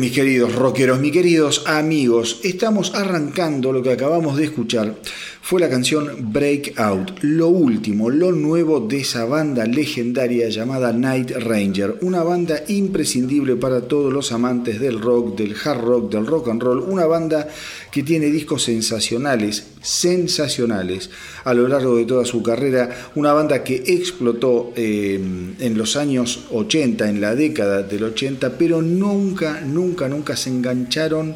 Mis queridos rockeros, mis queridos amigos, estamos arrancando lo que acabamos de escuchar. Fue la canción Breakout, lo último, lo nuevo de esa banda legendaria llamada Night Ranger. Una banda imprescindible para todos los amantes del rock, del hard rock, del rock and roll. Una banda que tiene discos sensacionales, sensacionales a lo largo de toda su carrera. Una banda que explotó eh, en los años 80, en la década del 80, pero nunca, nunca, nunca se engancharon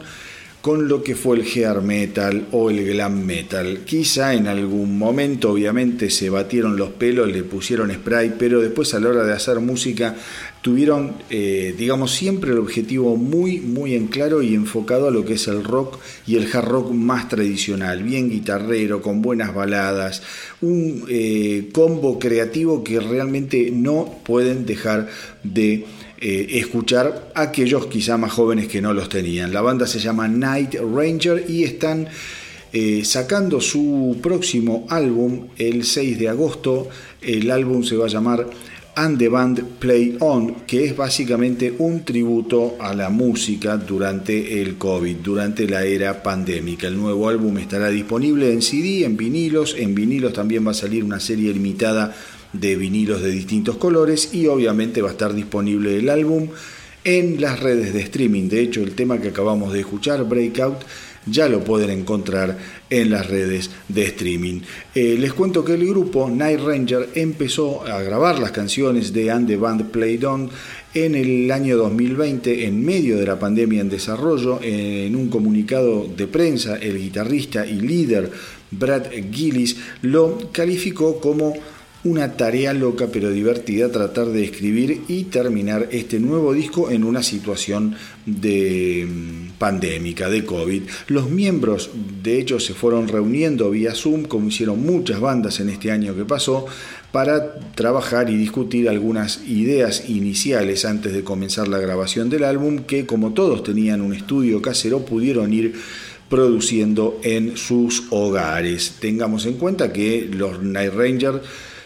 con lo que fue el hair metal o el glam metal. Quizá en algún momento obviamente se batieron los pelos, le pusieron spray, pero después a la hora de hacer música tuvieron, eh, digamos, siempre el objetivo muy, muy en claro y enfocado a lo que es el rock y el hard rock más tradicional, bien guitarrero, con buenas baladas, un eh, combo creativo que realmente no pueden dejar de eh, escuchar aquellos quizá más jóvenes que no los tenían. La banda se llama Night Ranger y están... sacando su próximo álbum el 6 de agosto. El álbum se va a llamar and the Band Play On, que es básicamente un tributo a la música durante el COVID, durante la era pandémica. El nuevo álbum estará disponible en CD, en vinilos, en vinilos también va a salir una serie limitada de vinilos de distintos colores y obviamente va a estar disponible el álbum en las redes de streaming. De hecho, el tema que acabamos de escuchar, Breakout, ya lo pueden encontrar en las redes de streaming. Eh, les cuento que el grupo Night Ranger empezó a grabar las canciones de And the Band Played On en el año 2020, en medio de la pandemia en desarrollo. En un comunicado de prensa, el guitarrista y líder Brad Gillis lo calificó como una tarea loca pero divertida tratar de escribir y terminar este nuevo disco en una situación de mm, pandémica, de COVID. Los miembros de hecho se fueron reuniendo vía Zoom, como hicieron muchas bandas en este año que pasó, para trabajar y discutir algunas ideas iniciales antes de comenzar la grabación del álbum que como todos tenían un estudio casero pudieron ir produciendo en sus hogares. Tengamos en cuenta que los Night Rangers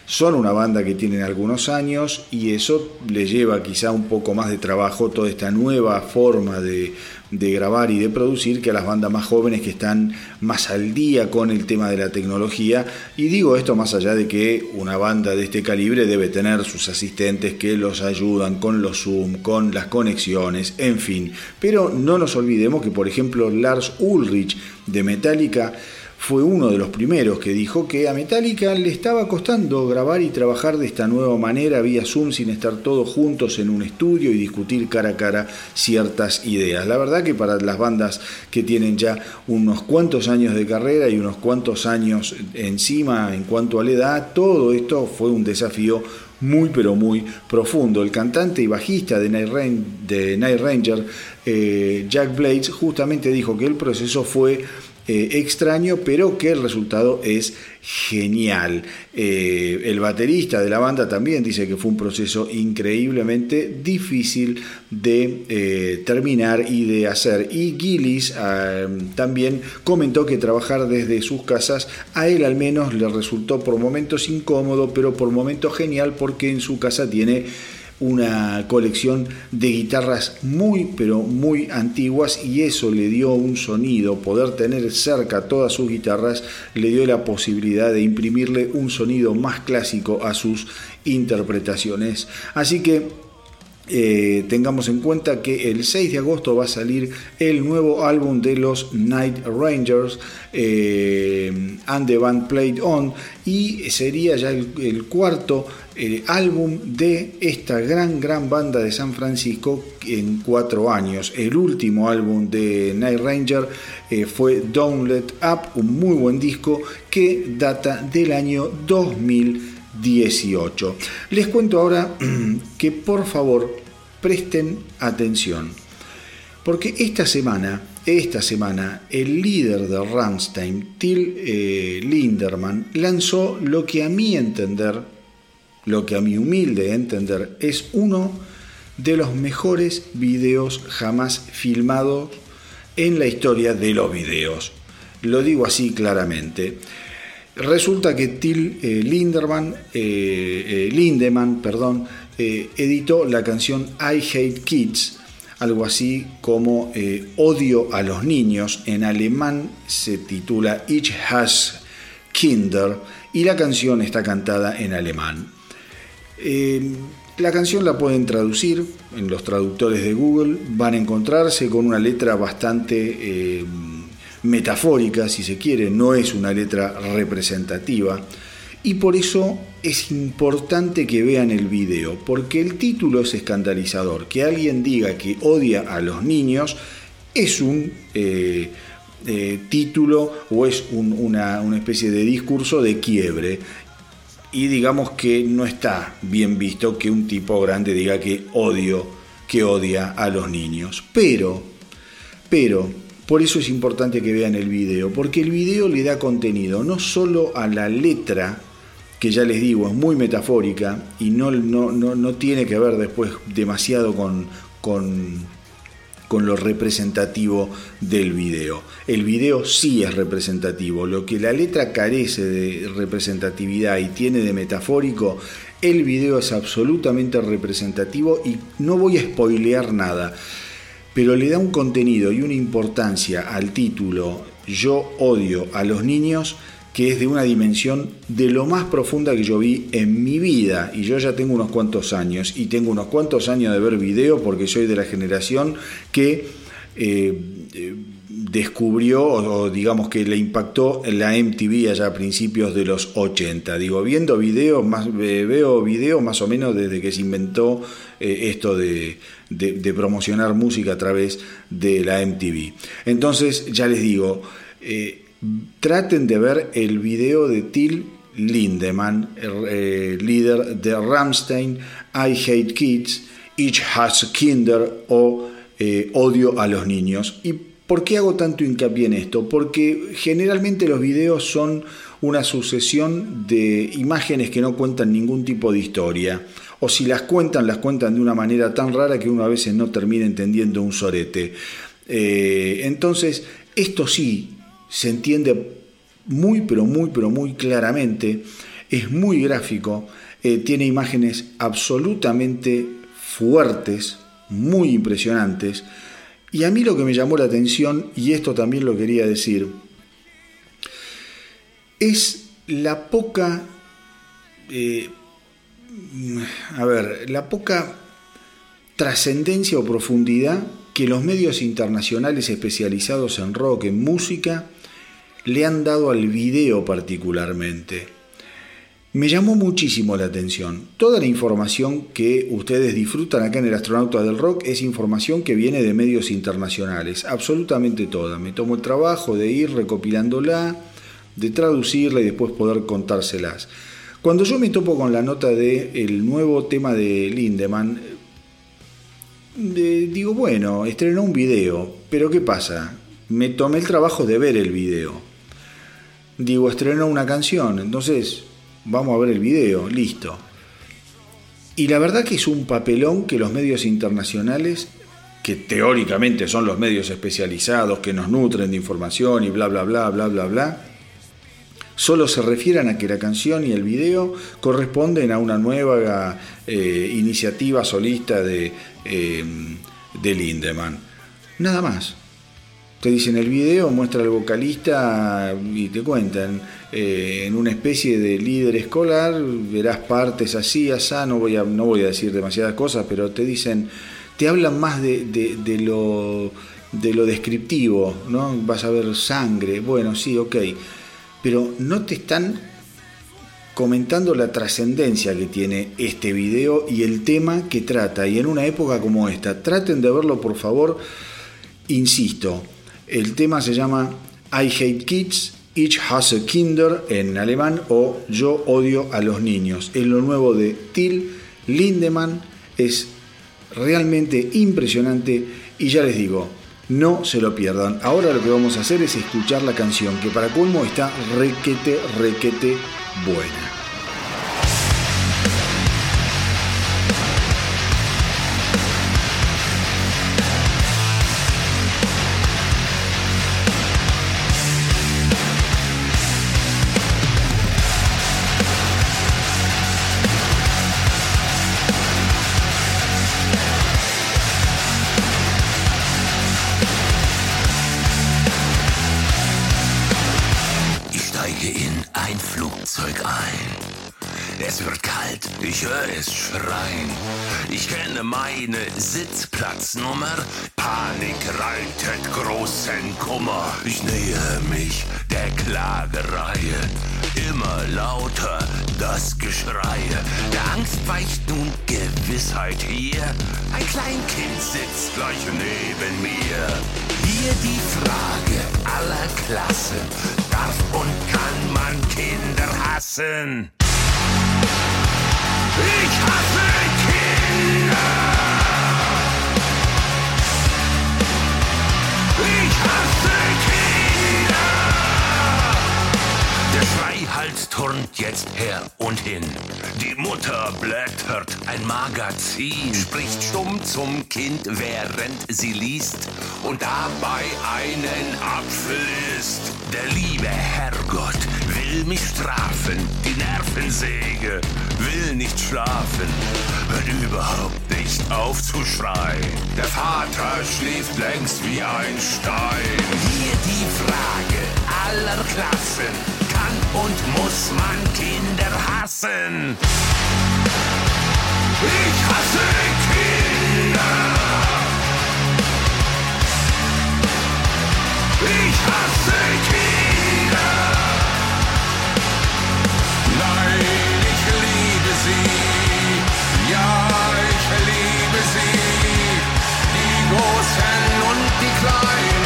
son una banda que tienen algunos años y eso le lleva quizá un poco más de trabajo toda esta nueva forma de, grabar y de producir que a las bandas más jóvenes que están más al día con el tema de la tecnología. Y digo esto más allá de que una banda de este calibre debe tener sus asistentes que los ayudan con los Zoom, con las conexiones, en fin. Pero no nos olvidemos que, por ejemplo, Lars Ulrich de Metallica fue uno de los primeros que dijo que a Metallica le estaba costando grabar y trabajar de esta nueva manera vía Zoom sin estar todos juntos en un estudio y discutir cara a cara ciertas ideas. La verdad que para las bandas que tienen ya unos cuantos años de carrera y unos cuantos años encima en cuanto a la edad, todo esto fue un desafío muy pero muy profundo. El cantante y bajista de Night, Ranger, eh, Jack Blades, justamente dijo que el proceso fue eh, extraño, pero que el resultado es genial. Eh, el baterista de la banda también dice que fue un proceso increíblemente difícil de eh, terminar y de hacer. Y Gillis también comentó que trabajar desde sus casas a él al menos le resultó por momentos incómodo, pero por momentos genial porque en su casa tiene una colección de guitarras muy pero muy antiguas y eso le dio un sonido, poder tener cerca todas sus guitarras le dio la posibilidad de imprimirle un sonido más clásico a sus interpretaciones. Así que eh, tengamos en cuenta que el 6 de agosto va a salir el nuevo álbum de los Night Rangers eh, and the Band Played On y sería ya el, cuarto eh, álbum de esta gran gran banda de San Francisco en cuatro años. El último álbum de Night Ranger fue Don't Let Up, un muy buen disco que data del año 2000 18. Les cuento ahora que por favor presten atención, porque esta semana, esta semana, el líder de Rammstein, Till eh, Linderman, lanzó lo que a mi entender, lo que a mi humilde entender, es uno de los mejores videos jamás filmados en la historia de los videos. Lo digo así claramente. Resulta que Till eh, Linderman, eh, eh, Lindemann perdón, editó la canción I Hate Kids, algo así como Odio a los niños. En alemán se titula Ich has Kinder y la canción está cantada en alemán. La canción la pueden traducir en los traductores de Google, van a encontrarse con una letra bastante metafórica, si se quiere, no es una letra representativa. Y por eso es importante que vean el video, porque el título es escandalizador. Que alguien diga que odia a los niños es un eh, eh, título o es una especie de discurso de quiebre. Y digamos que no está bien visto que un tipo grande diga que odio, que odia a los niños. Pero, pero, por eso es importante que vean el video, porque el video le da contenido no solo a la letra, que ya les digo es muy metafórica y no, no, no, tiene que ver después demasiado con, con, con lo representativo del video. El video sí es representativo, lo que la letra carece de representatividad y tiene de metafórico, el video es absolutamente representativo y no voy a spoilear nada pero le da un contenido y una importancia al título Yo odio a los niños que es de una dimensión de lo más profunda que yo vi en mi vida. Y yo ya tengo unos cuantos años, y tengo unos cuantos años de ver video porque soy de la generación que eh, eh, descubrió o, digamos que le impactó la MTV allá a principios de los 80. Digo, viendo videos, más, eh, veo videos más o menos desde que se inventó esto de, promocionar música a través de la MTV. Entonces, ya les digo, eh, traten de ver el video de Till Lindemann, eh, líder de Ramstein, I Hate Kids, Each Has Kinder o eh, Odio a los Niños. ¿Y por qué hago tanto hincapié en esto? Porque generalmente los videos son una sucesión de imágenes que no cuentan ningún tipo de historia o si las cuentan, las cuentan de una manera tan rara que uno a veces no termina entendiendo un sorete. Eh, entonces, esto sí se entiende muy, pero muy, pero muy claramente, es muy gráfico, eh, tiene imágenes absolutamente fuertes, muy impresionantes, y a mí lo que me llamó la atención, y esto también lo quería decir, es la poca eh, a ver, la poca trascendencia o profundidad que los medios internacionales especializados en rock, en música, le han dado al video particularmente. Me llamó muchísimo la atención. Toda la información que ustedes disfrutan acá en el Astronauta del Rock es información que viene de medios internacionales, absolutamente toda. Me tomo el trabajo de ir recopilándola, de traducirla y después poder contárselas. Cuando yo me topo con la nota del el nuevo tema de Lindemann, digo, bueno, estrenó un video, pero ¿qué pasa? Me tomé el trabajo de ver el video. Digo, estrenó una canción, entonces vamos a ver el video, listo. Y la verdad que es un papelón que los medios internacionales, que teóricamente son los medios especializados, que nos nutren de información y bla, bla, bla, bla, bla, bla, solo se refieran a que la canción y el video corresponden a una nueva eh, iniciativa solista de, eh, de Lindemann. Nada más. Te dicen el video, muestra al vocalista y te cuentan, eh, en una especie de líder escolar, verás partes así, asá, no voy a, no voy a decir demasiadas cosas, pero te dicen, te hablan más de, de, lo, de lo descriptivo, ¿no? Vas a ver sangre, bueno, sí, ok pero no te están comentando la trascendencia que tiene este video y el tema que trata. Y en una época como esta, traten de verlo por favor. Insisto, el tema se llama I Hate Kids, Ich hasse Kinder en alemán o Yo odio a los niños. Es lo nuevo de Till Lindemann, es realmente impresionante y ya les digo, no se lo pierdan. Ahora lo que vamos a hacer es escuchar la canción, que para colmo está requete, requete buena. Sitzplatznummer. Panik reitet großen Kummer. Ich nähe mich der Klagereihe. Immer lauter das Geschrei. Der Angst weicht nun Gewissheit hier. Ein Kleinkind sitzt gleich neben mir. Hier die Frage aller Klassen. Darf und kann man Kinder hassen? Ich hasse Kinder! Schreihals turnt jetzt her und hin. Die Mutter blättert ein Magazin, spricht stumm zum Kind, während sie liest und dabei einen Apfel isst. Der liebe Herrgott will mich strafen, die Nervensäge will nicht schlafen, hört überhaupt nicht auf zu schreien. Der Vater schläft längst wie ein Stein. Hier die Frage aller Klassen, kann und muss man Kinder hassen? Ich hasse Kinder! Ich hasse Kinder! Nein, ich liebe sie. Ja, ich liebe sie. Die Großen und die Kleinen,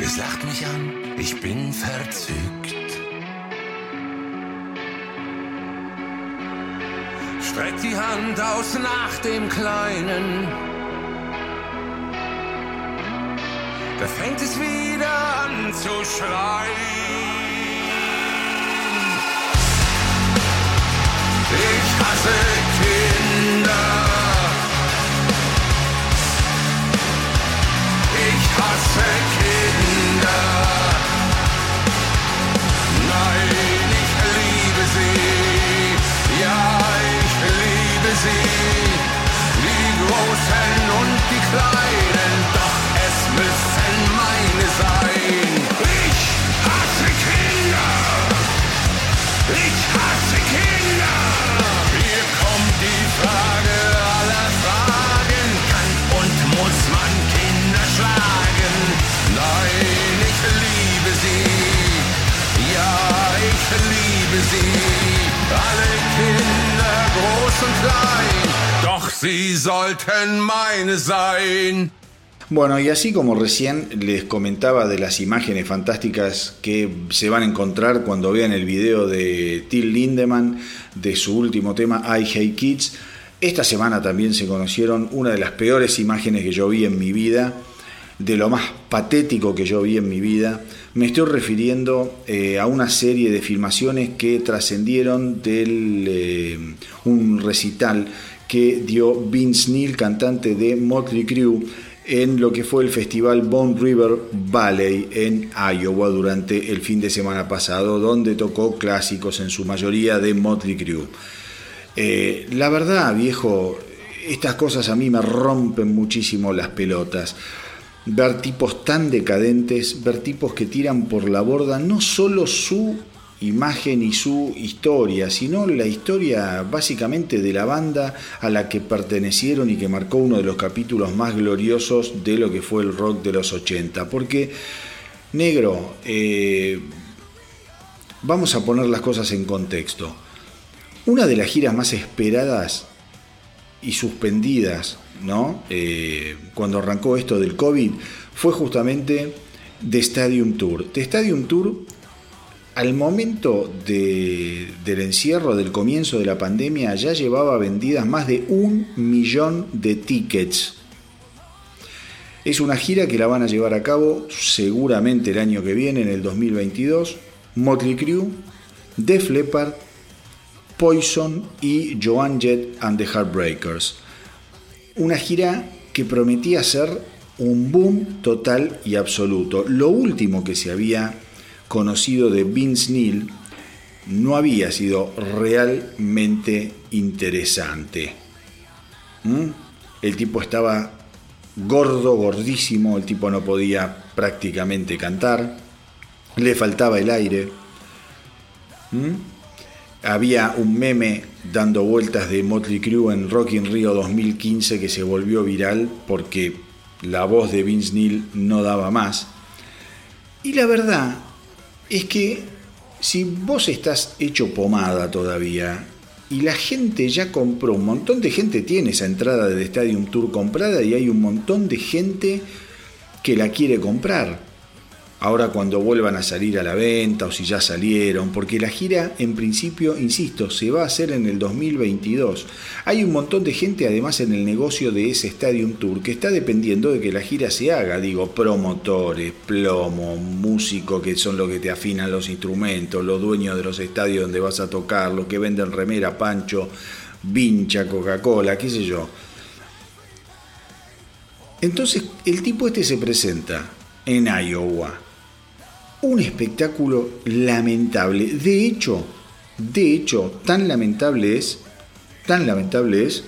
Es lacht mich an, ich bin verzückt. Streckt die Hand aus nach dem Kleinen. Da fängt es wieder an zu schreien. Ich hasse Kinder. Hasse Kinder. Nein, ich liebe sie. Ja, ich liebe sie. Die Großen und die Kleinen, doch es müssen meine sein. Ich hasse Kinder. Ich hasse Kinder! Hier kommt die Frage Bueno, y así como recién les comentaba de las imágenes fantásticas que se van a encontrar cuando vean el video de Till Lindemann de su último tema I Hate Kids, esta semana también se conocieron una de las peores imágenes que yo vi en mi vida, de lo más patético que yo vi en mi vida. Me estoy refiriendo eh, a una serie de filmaciones que trascendieron del eh, un recital que dio Vince Neil, cantante de Motley Crue, en lo que fue el festival Bone River Valley en Iowa durante el fin de semana pasado, donde tocó clásicos en su mayoría de Motley Crue. Eh, la verdad, viejo, estas cosas a mí me rompen muchísimo las pelotas. Ver tipos tan decadentes, ver tipos que tiran por la borda no solo su imagen y su historia, sino la historia básicamente de la banda a la que pertenecieron y que marcó uno de los capítulos más gloriosos de lo que fue el rock de los 80. Porque, negro, eh, vamos a poner las cosas en contexto. Una de las giras más esperadas y suspendidas, ¿no? Eh, cuando arrancó esto del COVID, fue justamente The Stadium Tour. The Stadium Tour al momento de, del encierro, del comienzo de la pandemia, ya llevaba vendidas más de un millón de tickets. Es una gira que la van a llevar a cabo seguramente el año que viene, en el 2022. Motley Crue, Def Leppard, Poison y Joan Jett and the Heartbreakers. Una gira que prometía ser un boom total y absoluto. Lo último que se había conocido de Vince Neil no había sido realmente interesante. ¿Mm? El tipo estaba gordo, gordísimo, el tipo no podía prácticamente cantar, le faltaba el aire. ¿Mm? había un meme dando vueltas de Motley Crue en Rock in Rio 2015 que se volvió viral porque la voz de Vince Neil no daba más. Y la verdad es que si vos estás hecho pomada todavía y la gente ya compró, un montón de gente tiene esa entrada de Stadium Tour comprada y hay un montón de gente que la quiere comprar ahora cuando vuelvan a salir a la venta o si ya salieron, porque la gira en principio, insisto, se va a hacer en el 2022. Hay un montón de gente además en el negocio de ese Stadium Tour que está dependiendo de que la gira se haga, digo, promotores, plomo, músicos que son los que te afinan los instrumentos, los dueños de los estadios donde vas a tocar, los que venden remera, pancho, vincha, Coca-Cola, qué sé yo. Entonces el tipo este se presenta en Iowa un espectáculo lamentable. De hecho, de hecho, tan lamentable es, tan lamentable es,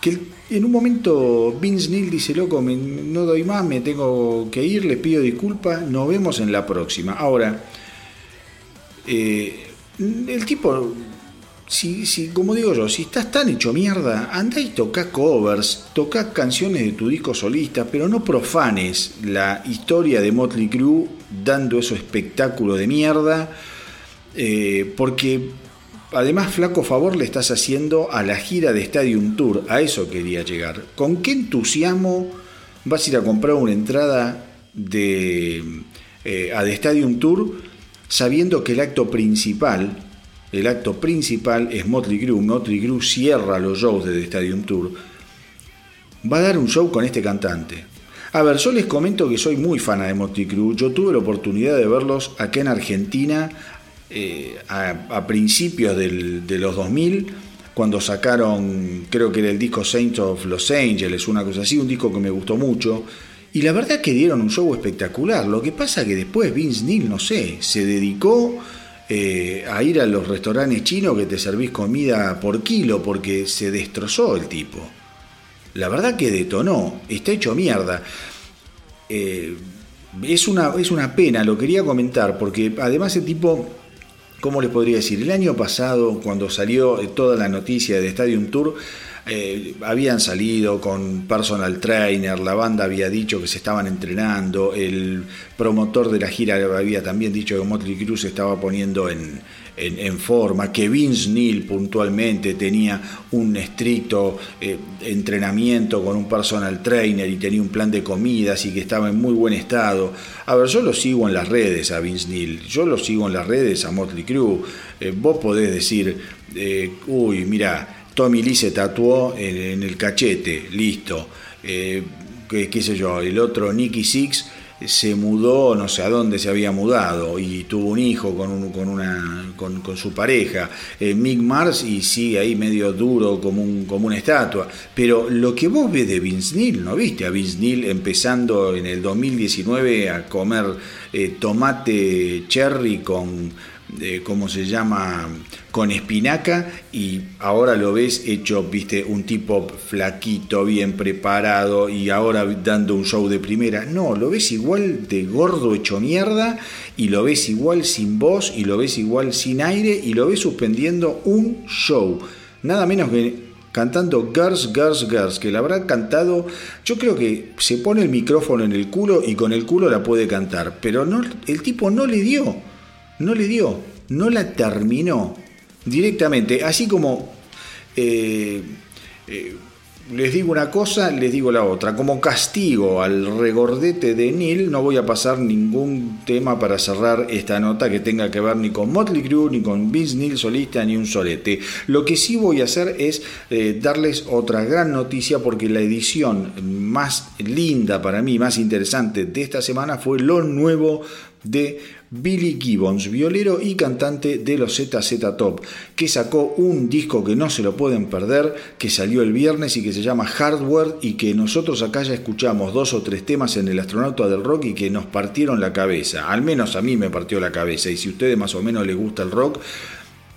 que en un momento Vince Neil dice, loco, no doy más, me tengo que ir, les pido disculpas, nos vemos en la próxima. Ahora, eh, el tipo si, como digo yo, si estás tan hecho mierda, anda y toca covers, toca canciones de tu disco solista, pero no profanes la historia de Motley Crue dando eso espectáculo de mierda, eh, porque además flaco favor le estás haciendo a la gira de Stadium Tour, a eso quería llegar. ¿Con qué entusiasmo vas a ir a comprar una entrada de, eh, a The Stadium Tour sabiendo que el acto principal el acto principal es Motley Crue. Motley Crue cierra los shows de The Stadium Tour. Va a dar un show con este cantante. A ver, yo les comento que soy muy fan de Motley Crue. Yo tuve la oportunidad de verlos acá en Argentina eh, a, principios de los 2000, cuando sacaron, creo que era el disco Saints of Los Angeles, una cosa así, un disco que me gustó mucho. Y la verdad que dieron un show espectacular. Lo que pasa que después Vince Neil, no sé, se dedicó eh, a ir a los restaurantes chinos que te servís comida por kilo porque se destrozó el tipo. La verdad que detonó, está hecho mierda. Eh, es, una, es una pena, lo quería comentar, porque además el tipo, ¿cómo les podría decir? El año pasado, cuando salió toda la noticia de Stadium Tour, eh, habían salido con personal trainer, la banda había dicho que se estaban entrenando, el promotor de la gira había también dicho que Motley Crue se estaba poniendo en, en, forma, que Vince Neil puntualmente tenía un estricto eh, entrenamiento con un personal trainer y tenía un plan de comidas y que estaba en muy buen estado. A ver, yo lo sigo en las redes a Vince Neil, yo lo sigo en las redes a Motley Crue. Eh, vos podés decir, uy, mira, Tommy Lee se tatuó en, el cachete, listo. Eh, qué, sé yo, el otro Nicky Six se mudó, no sé a dónde se había mudado y tuvo un hijo con, con, una, con, su pareja, eh, Mick Mars, y sigue ahí medio duro como, un, como una estatua. Pero lo que vos ves de Vince Neil, ¿no viste a Vince Neil empezando en el 2019 a comer eh, tomate cherry con ¿cómo se llama? Con espinaca y ahora lo ves hecho, viste, un tipo flaquito, bien preparado y ahora dando un show de primera. No, lo ves igual de gordo hecho mierda y lo ves igual sin voz y lo ves igual sin aire y lo ves suspendiendo un show. Nada menos que cantando Girls, Girls, Girls, que la habrá cantado, yo creo que se pone el micrófono en el culo y con el culo la puede cantar, pero no, el tipo no le dio no le dio, no la terminó directamente, así como eh, eh, les digo una cosa, les digo la otra. Como castigo al regordete de Neil, no voy a pasar ningún tema para cerrar esta nota que tenga que ver ni con Motley Crue, ni con Vince Neil solista, ni un solete. Lo que sí voy a hacer es eh, darles otra gran noticia porque la edición más linda para mí, más interesante de esta semana fue lo nuevo de Billy Gibbons, violero y cantante de los ZZ Top, que sacó un disco que no se lo pueden perder, que salió el viernes y que se llama Hardware y que nosotros acá ya escuchamos dos o tres temas en El Astronauta del Rock y que nos partieron la cabeza, al menos a mí me partió la cabeza y si a ustedes más o menos les gusta el rock,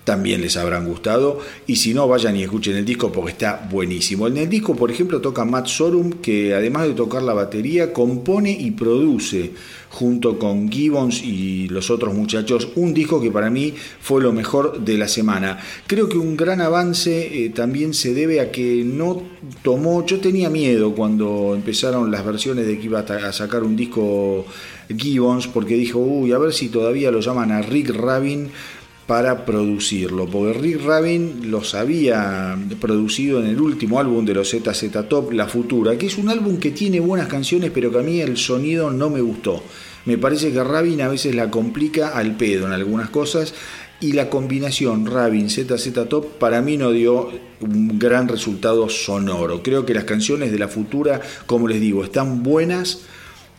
también les habrán gustado. Y si no, vayan y escuchen el disco porque está buenísimo. En el disco, por ejemplo, toca Matt Sorum, que además de tocar la batería, compone y produce junto con Gibbons y los otros muchachos, un disco que para mí fue lo mejor de la semana. Creo que un gran avance eh, también se debe a que no tomó, yo tenía miedo cuando empezaron las versiones de que iba a sacar un disco Gibbons, porque dijo, uy, a ver si todavía lo llaman a Rick Rabin para producirlo, porque Rick Rabin los había producido en el último álbum de los ZZ Top, La Futura, que es un álbum que tiene buenas canciones, pero que a mí el sonido no me gustó. Me parece que Rabin a veces la complica al pedo en algunas cosas y la combinación Rabin ZZ Top para mí no dio un gran resultado sonoro. Creo que las canciones de La Futura, como les digo, están buenas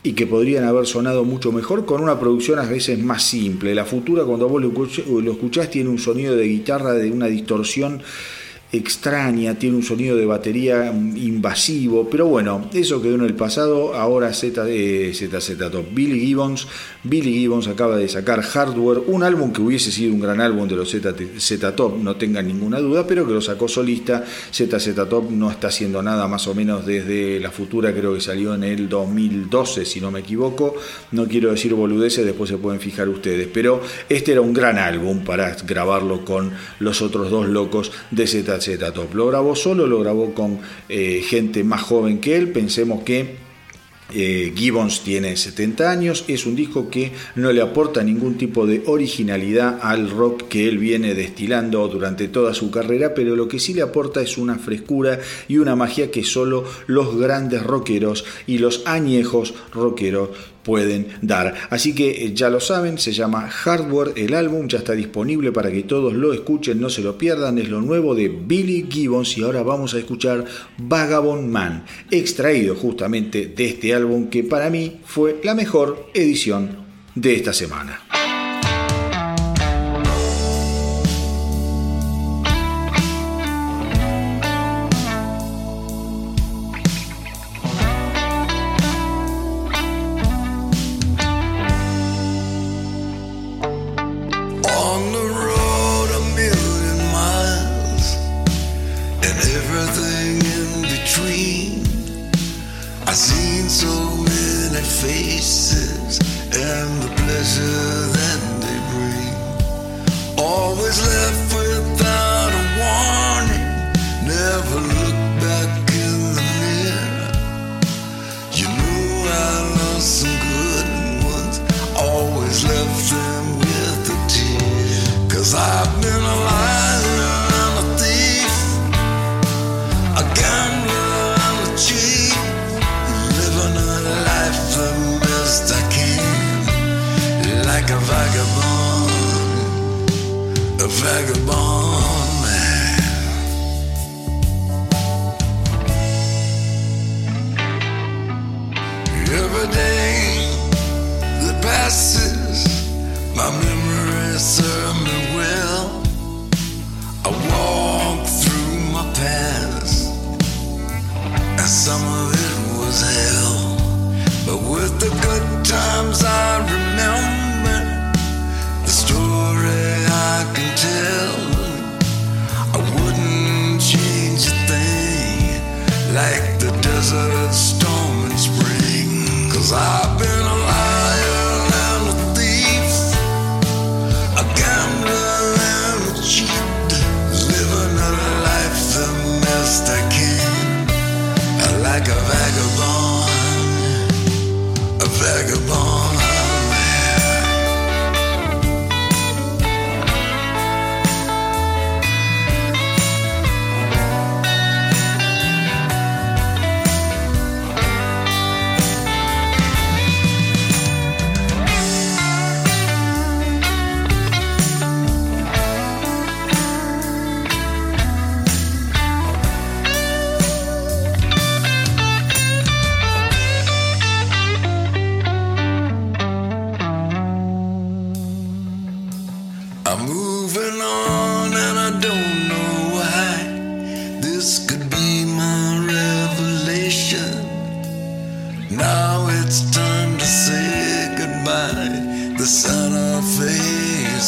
y que podrían haber sonado mucho mejor con una producción a veces más simple. La futura, cuando vos lo escuchás, tiene un sonido de guitarra de una distorsión extraña, tiene un sonido de batería invasivo, pero bueno, eso quedó en el pasado, ahora Z, eh, ZZ Top. Billy Gibbons, Billy Gibbons acaba de sacar Hardware, un álbum que hubiese sido un gran álbum de los Z, Top, no tengan ninguna duda, pero que lo sacó solista. ZZ Top no está haciendo nada más o menos desde la futura, creo que salió en el 2012, si no me equivoco. No quiero decir boludeces, después se pueden fijar ustedes, pero este era un gran álbum para grabarlo con los otros dos locos de ZZ Top. Lo grabó solo, lo grabó con eh, gente más joven que él. Pensemos que eh, Gibbons tiene 70 años, es un disco que no le aporta ningún tipo de originalidad al rock que él viene destilando durante toda su carrera, pero lo que sí le aporta es una frescura y una magia que solo los grandes rockeros y los añejos rockeros pueden dar. Así que eh, ya lo saben, se llama Hardware el álbum, ya está disponible para que todos lo escuchen, no se lo pierdan, es lo nuevo de Billy Gibbons y ahora vamos a escuchar Vagabond Man, extraído justamente de este álbum que para mí fue la mejor edición de esta semana.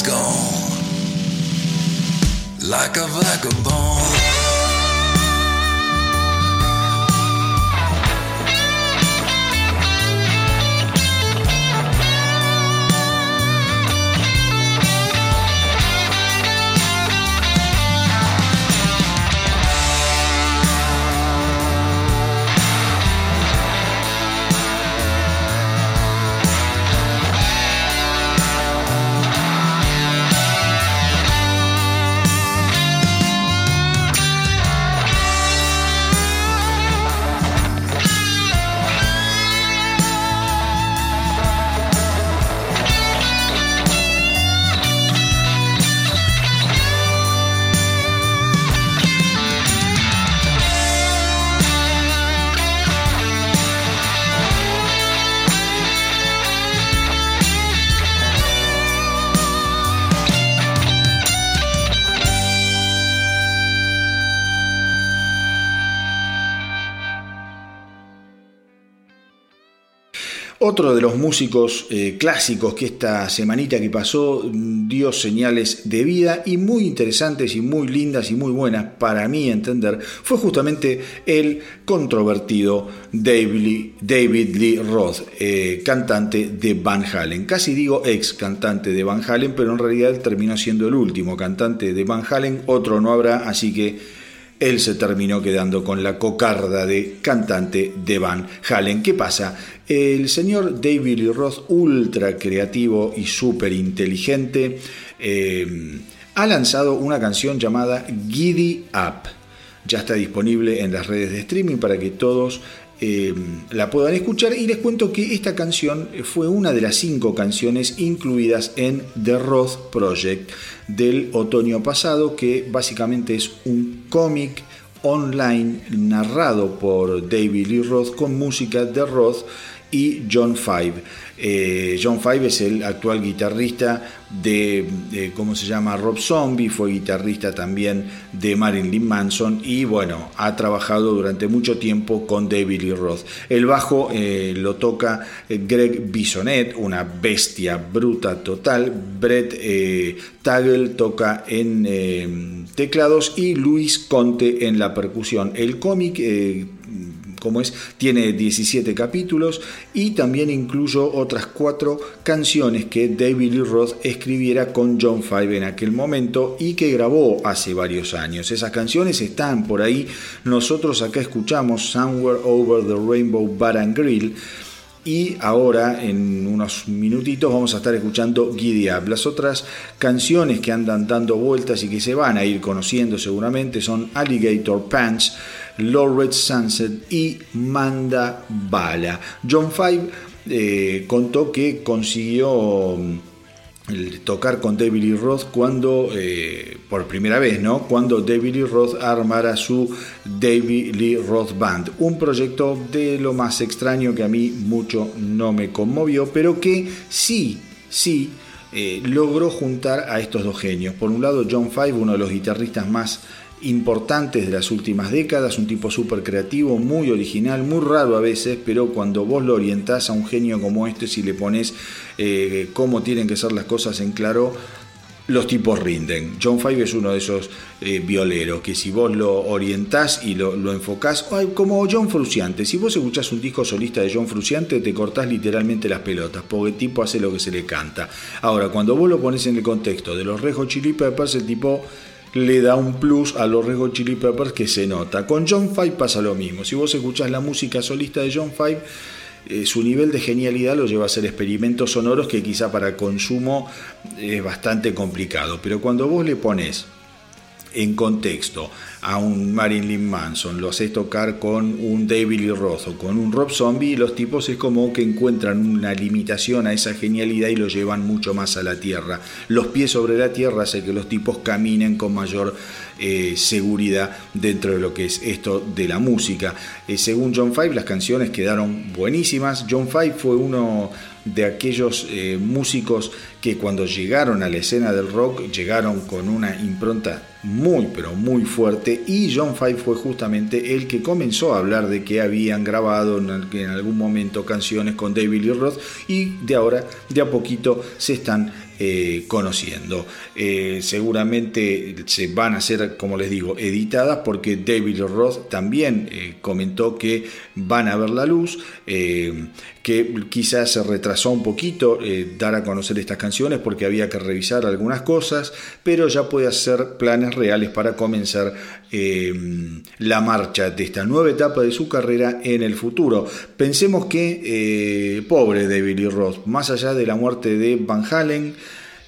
gone like a vagabond. Otro de los músicos eh, clásicos que esta semanita que pasó mm, dio señales de vida y muy interesantes y muy lindas y muy buenas para mí entender fue justamente el controvertido David Lee, Roth, eh, cantante de Van Halen. Casi digo ex cantante de Van Halen, pero en realidad terminó siendo el último cantante de Van Halen. Otro no habrá, así que él se terminó quedando con la cocarda de cantante de Van Halen. ¿Qué pasa? El señor David Lee Roth, ultra creativo y súper inteligente, eh, ha lanzado una canción llamada Giddy Up. Ya está disponible en las redes de streaming para que todos eh, la puedan escuchar y les cuento que esta canción fue una de las cinco canciones incluidas en The Roth Project del otoño pasado que básicamente es un cómic online narrado por David Lee Roth con música de Roth y John Five. Eh, John Five es el actual guitarrista de, ¿cómo se llama? Rob Zombie, fue guitarrista también de Marilyn Manson y bueno, ha trabajado durante mucho tiempo con David Lee Roth. El bajo eh, lo toca eh, Greg Bisonet, una bestia bruta total. Brett Tagel toca en teclados y Luis Conte en la percusión. El cómic como es, tiene 17 capítulos y también incluyó otras cuatro canciones que David Lee Roth escribiera con John Five en aquel momento y que grabó hace varios años. Esas canciones están por ahí. Nosotros acá escuchamos Somewhere Over the Rainbow Bar and Grill. Y ahora, en unos minutitos, vamos a estar escuchando Giddy Up. Las otras canciones que andan dando vueltas y que se van a ir conociendo seguramente son Alligator Pants, Red Sunset y Manda Bala. John Five eh, contó que consiguió mm, tocar con David Lee Roth cuando, eh, por primera vez, ¿no? Cuando David Lee Roth armara su David Lee Roth Band, un proyecto de lo más extraño que a mí mucho no me conmovió, pero que sí, sí, eh, logró juntar a estos dos genios. Por un lado, John Five, uno de los guitarristas más importantes de las últimas décadas, un tipo súper creativo, muy original, muy raro a veces, pero cuando vos lo orientás a un genio como este, si le pones eh, cómo tienen que ser las cosas en claro, los tipos rinden. John Five es uno de esos eh, violeros que si vos lo orientás y lo, lo enfocás, como John Fruciante, si vos escuchás un disco solista de John Fruciante, te cortás literalmente las pelotas, porque el tipo hace lo que se le canta. Ahora, cuando vos lo pones en el contexto de los Rejo Chili Peppers, el tipo le da un plus a los Red Chili Peppers que se nota. Con John Five pasa lo mismo. Si vos escuchás la música solista de John Five, eh, su nivel de genialidad lo lleva a hacer experimentos sonoros que quizá para consumo es bastante complicado. Pero cuando vos le pones en contexto a un Marilyn Manson, lo haces tocar con un David Lee Roth o con un Rob Zombie y los tipos es como que encuentran una limitación a esa genialidad y lo llevan mucho más a la tierra. Los pies sobre la tierra hace que los tipos caminen con mayor eh, seguridad dentro de lo que es esto de la música. Eh, según John Five, las canciones quedaron buenísimas. John Five fue uno de aquellos eh, músicos que cuando llegaron a la escena del rock llegaron con una impronta muy pero muy fuerte y John Five fue justamente el que comenzó a hablar de que habían grabado en, algún momento canciones con David Lee y de ahora de a poquito se están eh, conociendo. Eh, seguramente se van a ser, como les digo, editadas porque David Roth también comentó que van a ver la luz, que quizás se retrasó un poquito dar a conocer estas canciones porque había que revisar algunas cosas, pero ya puede hacer planes reales para comenzar la marcha de esta nueva etapa de su carrera en el futuro. Pensemos que, pobre David Roth, más allá de la muerte de Van Halen,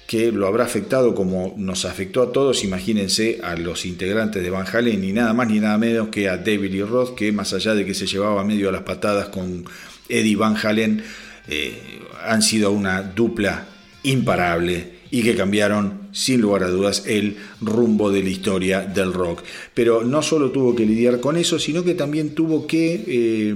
que lo habrá afectado como nos afectó a todos, imagínense a los integrantes de Van Halen, ni nada más ni nada menos que a David Roth, que más allá de que se llevaba medio a las patadas con Eddie Van Halen, eh, han sido una dupla imparable y que cambiaron sin lugar a dudas el rumbo de la historia del rock. Pero no solo tuvo que lidiar con eso, sino que también tuvo que eh,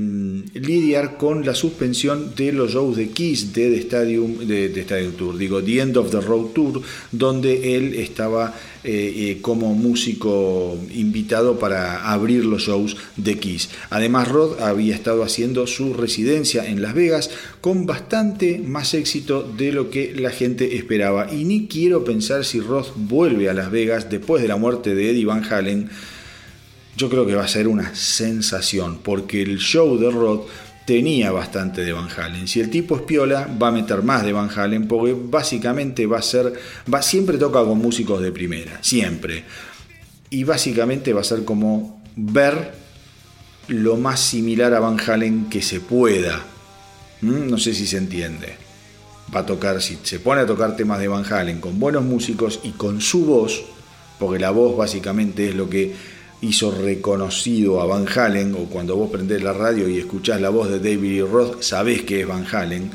lidiar con la suspensión de los shows de Kiss de The Stadium, Tour, digo, The End of the Road Tour, donde él estaba eh, eh, como músico invitado para abrir los shows de Kiss. Además, Rod había estado haciendo su residencia en Las Vegas con bastante más éxito de lo que la gente esperaba. Y ni quiero pensar si Roth vuelve a Las Vegas después de la muerte de Eddie Van Halen, yo creo que va a ser una sensación, porque el show de Roth tenía bastante de Van Halen. Si el tipo es piola, va a meter más de Van Halen, porque básicamente va a ser, va, siempre toca con músicos de primera, siempre. Y básicamente va a ser como ver lo más similar a Van Halen que se pueda. ¿Mm? No sé si se entiende va a tocar, si se pone a tocar temas de Van Halen con buenos músicos y con su voz, porque la voz básicamente es lo que hizo reconocido a Van Halen, o cuando vos prendés la radio y escuchás la voz de David Roth, sabés que es Van Halen.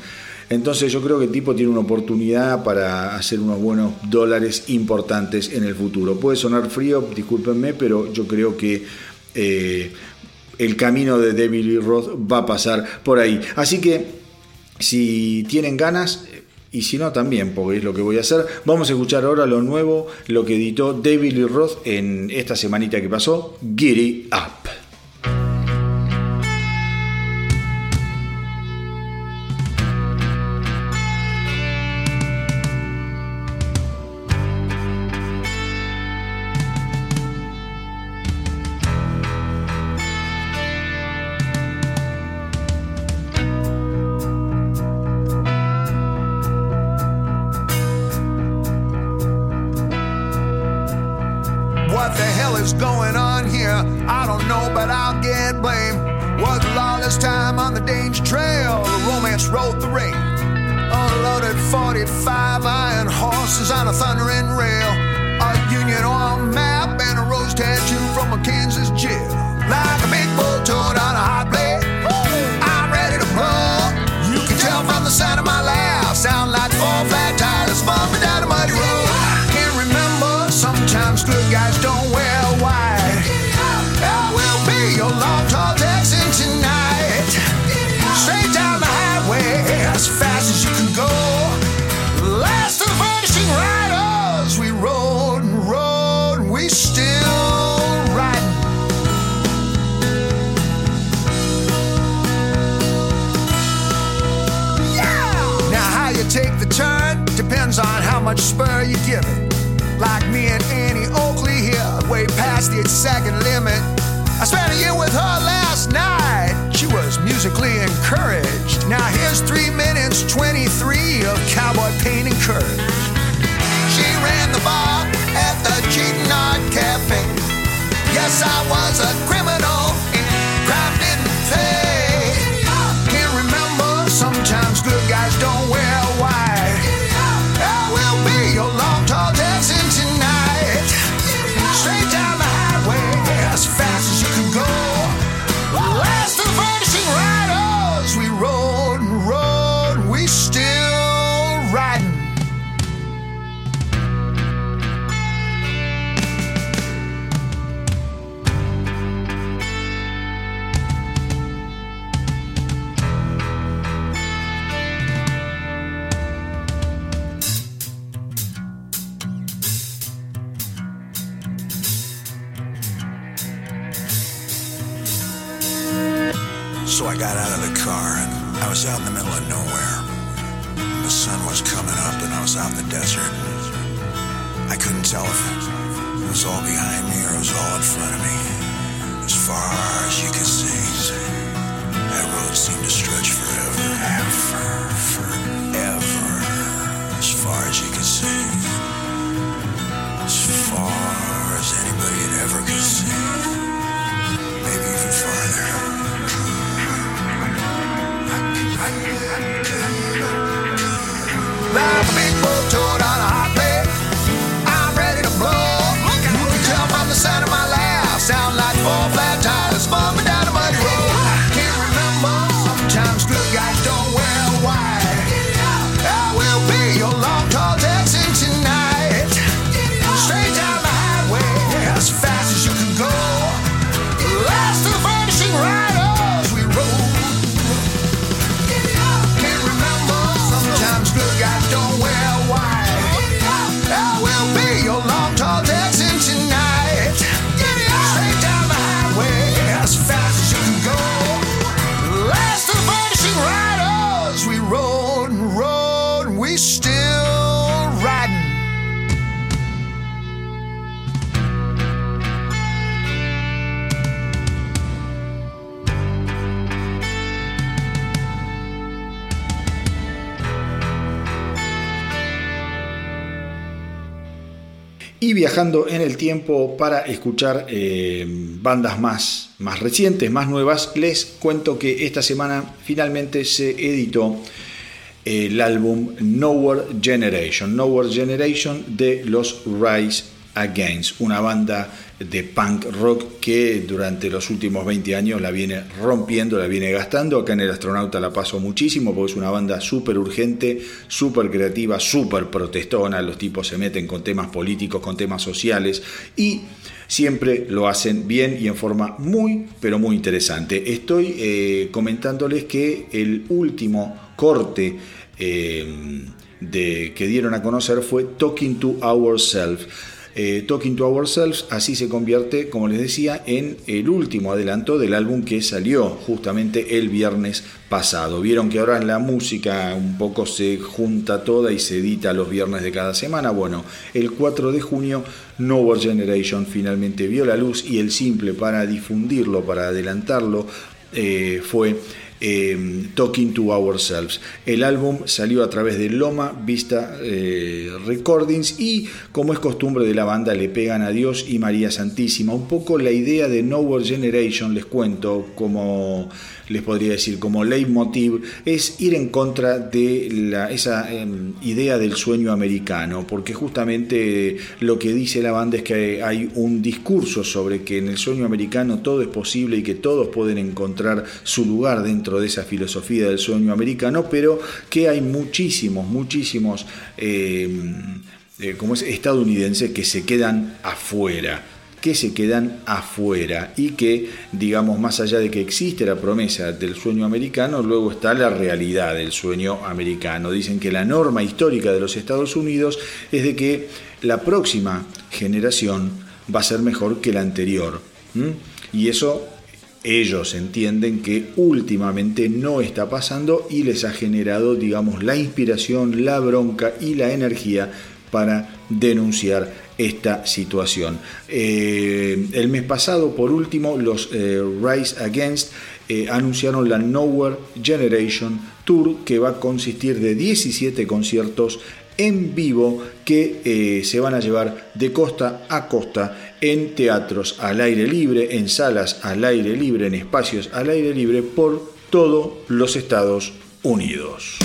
Entonces yo creo que el tipo tiene una oportunidad para hacer unos buenos dólares importantes en el futuro. Puede sonar frío, discúlpenme, pero yo creo que eh, el camino de David Roth va a pasar por ahí. Así que si tienen ganas, y si no también, porque es lo que voy a hacer, vamos a escuchar ahora lo nuevo, lo que editó David Lee Roth en esta semanita que pasó, Giddy Up. All in front of me. As far as you could see, that road seemed to stretch forever, ever, forever. As far as you could see, as far as anybody had ever could see, maybe even farther. Like a big viajando en el tiempo para escuchar eh, bandas más, más recientes, más nuevas, les cuento que esta semana finalmente se editó el álbum Nowhere Generation, Nowhere Generation de los Rise Against, una banda de punk rock que durante los últimos 20 años la viene rompiendo, la viene gastando. Acá en el astronauta la paso muchísimo porque es una banda súper urgente, súper creativa, súper protestona. Los tipos se meten con temas políticos, con temas sociales y siempre lo hacen bien y en forma muy, pero muy interesante. Estoy eh, comentándoles que el último corte eh, de, que dieron a conocer fue Talking to Ourselves. Eh, Talking to Ourselves así se convierte, como les decía, en el último adelanto del álbum que salió justamente el viernes pasado. Vieron que ahora en la música un poco se junta toda y se edita los viernes de cada semana. Bueno, el 4 de junio Nowhere Generation finalmente vio la luz y el simple para difundirlo, para adelantarlo, eh, fue eh, Talking to Ourselves. El álbum salió a través de Loma Vista eh, Recordings y como es costumbre de la banda le pegan a Dios y María Santísima. Un poco la idea de Nowhere Generation, les cuento, como les podría decir, como leitmotiv, es ir en contra de esa eh, idea del sueño americano, porque justamente lo que dice la banda es que hay un discurso sobre que en el sueño americano todo es posible y que todos pueden encontrar su lugar dentro de esa filosofía del sueño americano, pero que hay muchísimos, muchísimos eh, eh, como es estadounidenses que se quedan afuera que se quedan afuera y que, digamos, más allá de que existe la promesa del sueño americano, luego está la realidad del sueño americano. Dicen que la norma histórica de los Estados Unidos es de que la próxima generación va a ser mejor que la anterior. Y eso ellos entienden que últimamente no está pasando y les ha generado, digamos, la inspiración, la bronca y la energía para denunciar esta situación. Eh, el mes pasado, por último, los eh, Rise Against eh, anunciaron la Nowhere Generation Tour que va a consistir de 17 conciertos en vivo que se van a llevar de costa a costa en teatros al aire libre, en salas al aire libre, en espacios al aire libre por todos los Estados Unidos.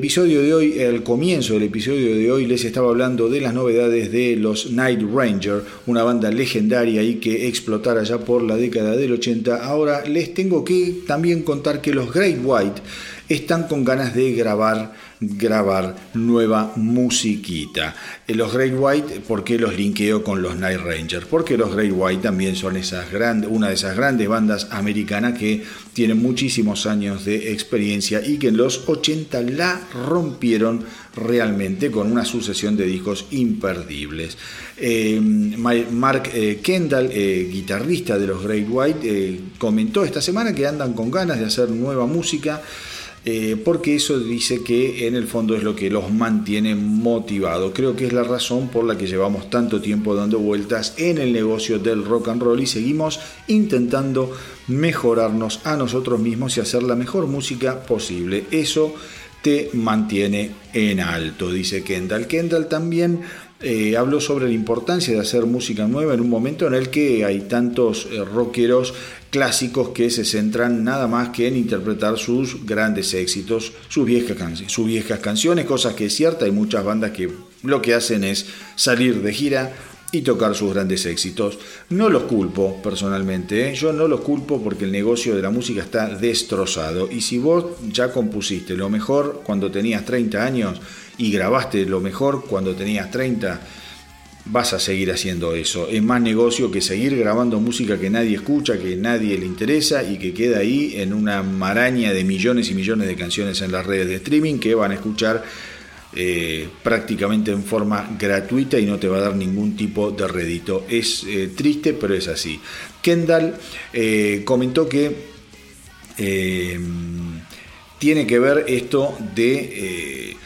Episodio de hoy, al comienzo del episodio de hoy, les estaba hablando de las novedades de los Night Ranger, una banda legendaria y que explotara ya por la década del 80, ahora les tengo que también contar que los Great White están con ganas de grabar grabar nueva musiquita. Eh, Los Great White, ¿por qué los linkeo con los Night Rangers? Porque los Great White también son esas grandes, una de esas grandes bandas americanas que tienen muchísimos años de experiencia y que en los 80 la rompieron realmente con una sucesión de discos imperdibles. Eh, Mark eh, Kendall, eh, guitarrista de los Great White, comentó esta semana que andan con ganas de hacer nueva música. Eh, porque eso dice que en el fondo es lo que los mantiene motivados. Creo que es la razón por la que llevamos tanto tiempo dando vueltas en el negocio del rock and roll y seguimos intentando mejorarnos a nosotros mismos y hacer la mejor música posible. Eso te mantiene en alto, dice Kendall. Kendall también eh, habló sobre la importancia de hacer música nueva en un momento en el que hay tantos eh, rockeros clásicos que se centran nada más que en interpretar sus grandes éxitos, sus viejas, canciones, cosas que es cierta, hay muchas bandas que lo que hacen es salir de gira y tocar sus grandes éxitos. No los culpo personalmente, ¿eh? yo no los culpo porque el negocio de la música está destrozado y si vos ya compusiste lo mejor cuando tenías 30 años y grabaste lo mejor cuando tenías 30, vas a seguir haciendo eso. Es más negocio que seguir grabando música que nadie escucha, que nadie le interesa y que queda ahí en una maraña de millones y millones de canciones en las redes de streaming que van a escuchar eh, prácticamente en forma gratuita y no te va a dar ningún tipo de rédito. Es eh, triste, pero es así. Kendall eh, comentó que tiene que ver esto de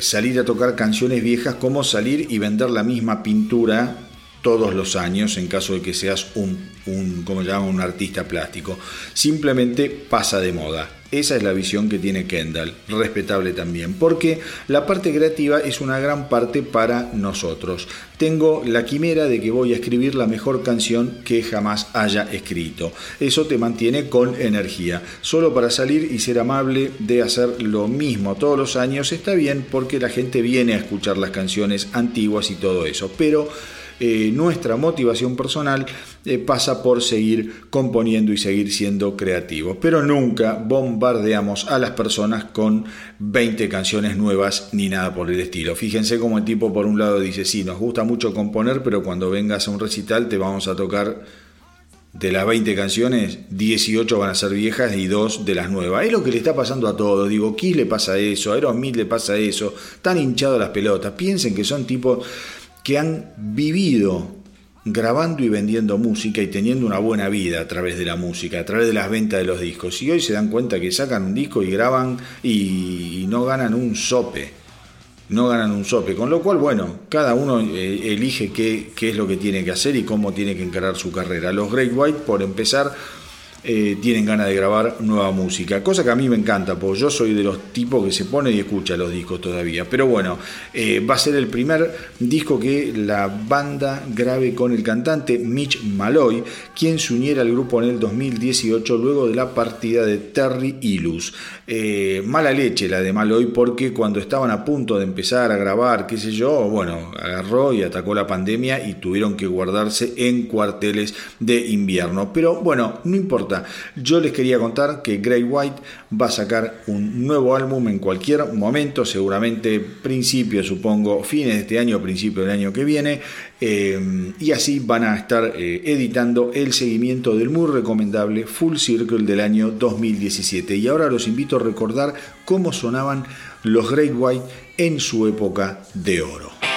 salir a tocar canciones viejas como salir y vender la misma pintura todos los años en caso de que seas un, un como llaman, un artista plástico. Simplemente pasa de moda. Esa es la visión que tiene Kendall, respetable también, porque la parte creativa es una gran parte para nosotros. Tengo la quimera de que voy a escribir la mejor canción que jamás haya escrito. Eso te mantiene con energía. Solo para salir y ser amable de hacer lo mismo todos los años está bien porque la gente viene a escuchar las canciones antiguas y todo eso, pero eh, nuestra motivación personal eh, pasa por seguir componiendo y seguir siendo creativos. Pero nunca bombardeamos a las personas con 20 canciones nuevas ni nada por el estilo. Fíjense cómo el tipo por un lado dice, sí, nos gusta mucho componer, pero cuando vengas a un recital te vamos a tocar de las 20 canciones, 18 van a ser viejas y 2 de las nuevas. Es lo que le está pasando a todos. Digo, Kiss le pasa eso, a Aerosmith le pasa eso. Están hinchados las pelotas. Piensen que son tipos que han vivido grabando y vendiendo música y teniendo una buena vida a través de la música, a través de las ventas de los discos. Y hoy se dan cuenta que sacan un disco y graban y, no ganan un sope. No ganan un sope. Con lo cual, bueno, cada uno eh, elige qué, qué es lo que tiene que hacer y cómo tiene que encarar su carrera. Los Great White, por empezar, eh, tienen ganas de grabar nueva música, cosa que a mí me encanta, porque yo soy de los tipos que se pone y escucha los discos todavía. Pero bueno, eh, va a ser el primer disco que la banda grabe con el cantante Mitch Malloy, quien se uniera al grupo en el 2018 luego de la partida de Terry Illus. Eh, mala leche la de Malloy porque cuando estaban a punto de empezar a grabar, qué sé yo, bueno, agarró y atacó la pandemia y tuvieron que guardarse en cuarteles de invierno. Pero bueno, no importa yo les quería contar que Grey White va a sacar un nuevo álbum en cualquier momento, seguramente principio, supongo, fines de este año principio del año que viene. Eh, y así van a estar eh, editando el seguimiento del muy recomendable Full Circle del año 2017. Y ahora los invito a recordar cómo sonaban los Great White en su época de oro.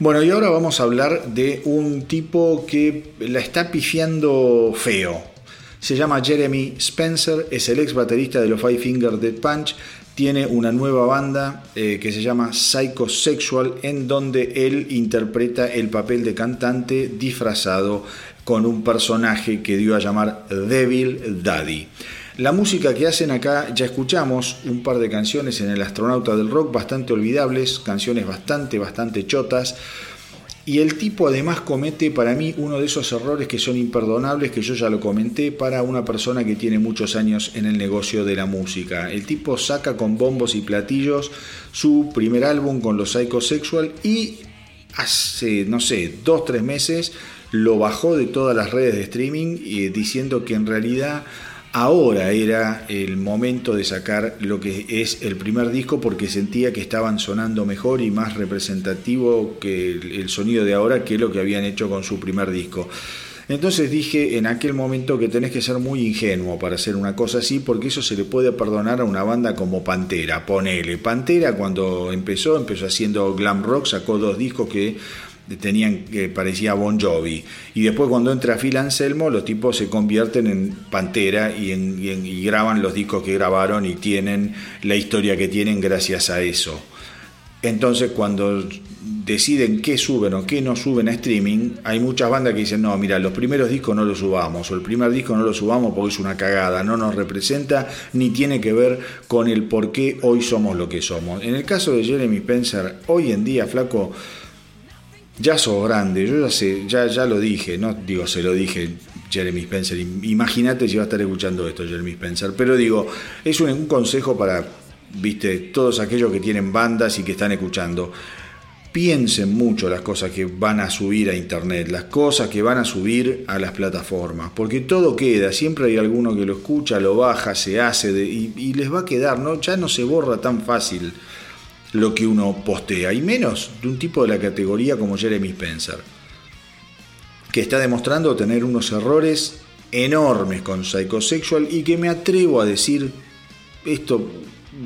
Bueno, y ahora vamos a hablar de un tipo que la está pifiando feo. Se llama Jeremy Spencer, es el ex baterista de los Five Finger Dead Punch. Tiene una nueva banda eh, que se llama Psychosexual, en donde él interpreta el papel de cantante disfrazado con un personaje que dio a llamar Devil Daddy. La música que hacen acá, ya escuchamos un par de canciones en El Astronauta del Rock, bastante olvidables, canciones bastante, bastante chotas. Y el tipo además comete para mí uno de esos errores que son imperdonables, que yo ya lo comenté, para una persona que tiene muchos años en el negocio de la música. El tipo saca con bombos y platillos su primer álbum con los Psychosexual y hace, no sé, dos, tres meses lo bajó de todas las redes de streaming y diciendo que en realidad ahora era el momento de sacar lo que es el primer disco porque sentía que estaban sonando mejor y más representativo que el sonido de ahora que lo que habían hecho con su primer disco. Entonces dije en aquel momento que tenés que ser muy ingenuo para hacer una cosa así, porque eso se le puede perdonar a una banda como Pantera. Ponele, Pantera cuando empezó, empezó haciendo glam rock, sacó dos discos que tenían que parecía Bon Jovi. Y después cuando entra Phil Anselmo los tipos se convierten en Pantera y, y, graban los discos que grabaron y tienen la historia que tienen gracias a eso. Entonces cuando deciden qué suben o qué no suben a streaming hay muchas bandas que dicen no mira los primeros discos no los subamos o el primer disco no lo subamos porque es una cagada no nos representa ni tiene que ver con el por qué hoy somos lo que somos en el caso de Jeremy Spencer hoy en día flaco ya sos grande, yo ya sé, ya, ya lo dije, no digo se lo dije Jeremy Spencer, imagínate si va a estar escuchando esto Jeremy Spencer, pero digo, es un, consejo para, viste, todos aquellos que tienen bandas y que están escuchando. Piensen mucho las cosas que van a subir a internet, las cosas que van a subir a las plataformas, porque todo queda, siempre hay alguno que lo escucha, lo baja, se hace y, y les va a quedar, ¿no? ya no se borra tan fácil lo que uno postea, y menos de un tipo de la categoría como Jeremy Spencer, que está demostrando tener unos errores enormes con Psychosexual y que me atrevo a decir, esto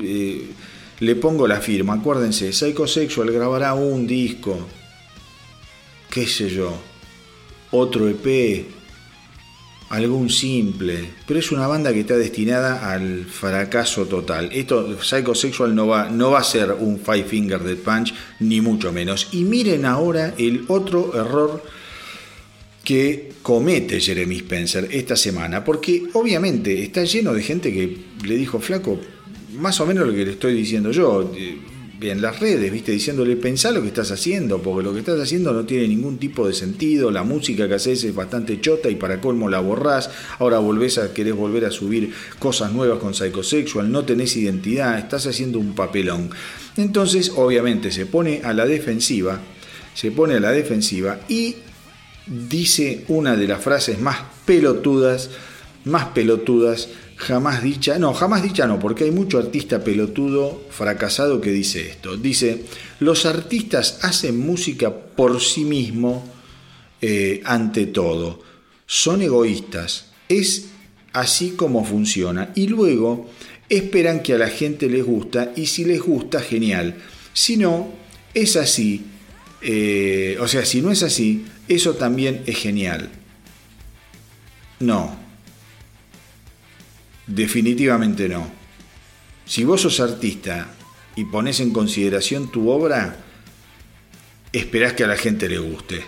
eh, le pongo la firma, acuérdense, Psychosexual grabará un disco, qué sé yo, otro EP, algún simple, pero es una banda que está destinada al fracaso total. Esto, Psychosexual no va, no va a ser un Five Finger Dead Punch, ni mucho menos. Y miren ahora el otro error que comete Jeremy Spencer esta semana, porque obviamente está lleno de gente que le dijo, flaco, más o menos lo que le estoy diciendo yo en las redes, ¿viste? Diciéndole, pensá lo que estás haciendo, porque lo que estás haciendo no tiene ningún tipo de sentido, la música que haces es bastante chota y para colmo la borrás, ahora volvés a, querés volver a subir cosas nuevas con Psychosexual, no tenés identidad, estás haciendo un papelón. Entonces, obviamente, se pone a la defensiva, se pone a la defensiva y dice una de las frases más pelotudas, más pelotudas jamás dicha, no, jamás dicha no, porque hay mucho artista pelotudo fracasado que dice esto. Dice, los artistas hacen música por sí mismos eh, ante todo, son egoístas, es así como funciona, y luego esperan que a la gente les gusta, y si les gusta, genial, si no, es así, eh, o sea, si no es así, eso también es genial. No, Definitivamente no. Si vos sos artista y pones en consideración tu obra, esperás que a la gente le guste.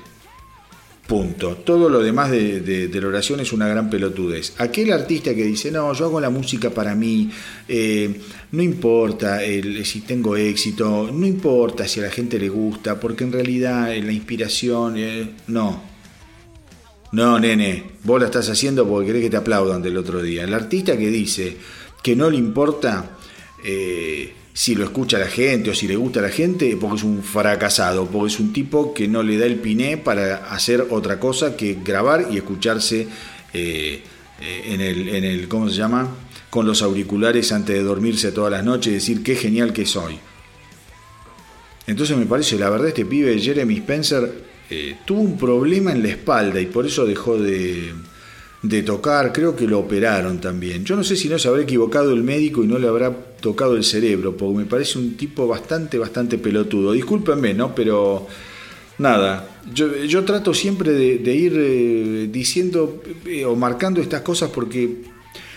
Punto. Todo lo demás de, la oración es una gran pelotudez. Aquel artista que dice, no, yo hago la música para mí, eh, no importa si tengo éxito, no importa si a la gente le gusta, porque en realidad eh, la inspiración, eh, no, no, nene, vos la estás haciendo porque querés que te aplaudan del otro día. El artista que dice que no le importa eh, si lo escucha la gente o si le gusta a la gente, porque es un fracasado, porque es un tipo que no le da el piné para hacer otra cosa que grabar y escucharse eh, eh, en, el, en el, ¿cómo se llama? Con los auriculares antes de dormirse todas las noches y decir qué genial que soy. Entonces me parece, la verdad, este pibe Jeremy Spencer eh, tuvo un problema en la espalda y por eso dejó de, tocar, creo que lo operaron también. Yo no sé si no se habrá equivocado el médico y no le habrá tocado el cerebro, porque me parece un tipo bastante, bastante pelotudo. Discúlpenme, ¿no? Pero nada, yo, yo trato siempre de, de ir eh, diciendo eh, o marcando estas cosas porque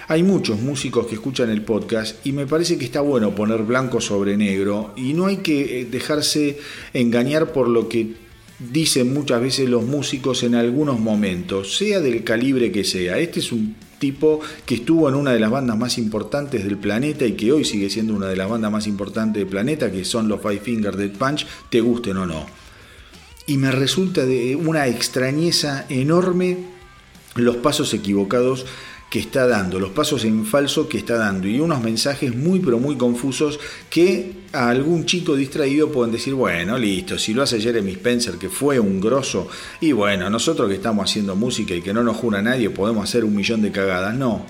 hay muchos músicos que escuchan el podcast y me parece que está bueno poner blanco sobre negro y no hay que dejarse engañar por lo que dicen muchas veces los músicos en algunos momentos, sea del calibre que sea. Este es un tipo que estuvo en una de las bandas más importantes del planeta y que hoy sigue siendo una de las bandas más importantes del planeta, que son los Five Finger Dead Punch, te gusten o no. Y me resulta de una extrañeza enorme los pasos equivocados que está dando, los pasos en falso que está dando y unos mensajes muy pero muy confusos que a algún chico distraído pueden decir, bueno, listo, si lo hace Jeremy Spencer que fue un grosso y bueno, nosotros que estamos haciendo música y que no nos jura nadie podemos hacer un millón de cagadas, no.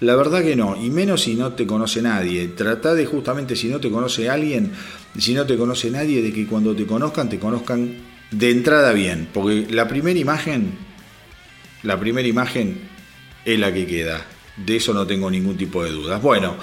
La verdad que no, y menos si no te conoce nadie. Trata de justamente si no te conoce alguien, si no te conoce nadie, de que cuando te conozcan, te conozcan de entrada bien. Porque la primera imagen, la primera imagen es la que queda. De eso no tengo ningún tipo de dudas. Bueno,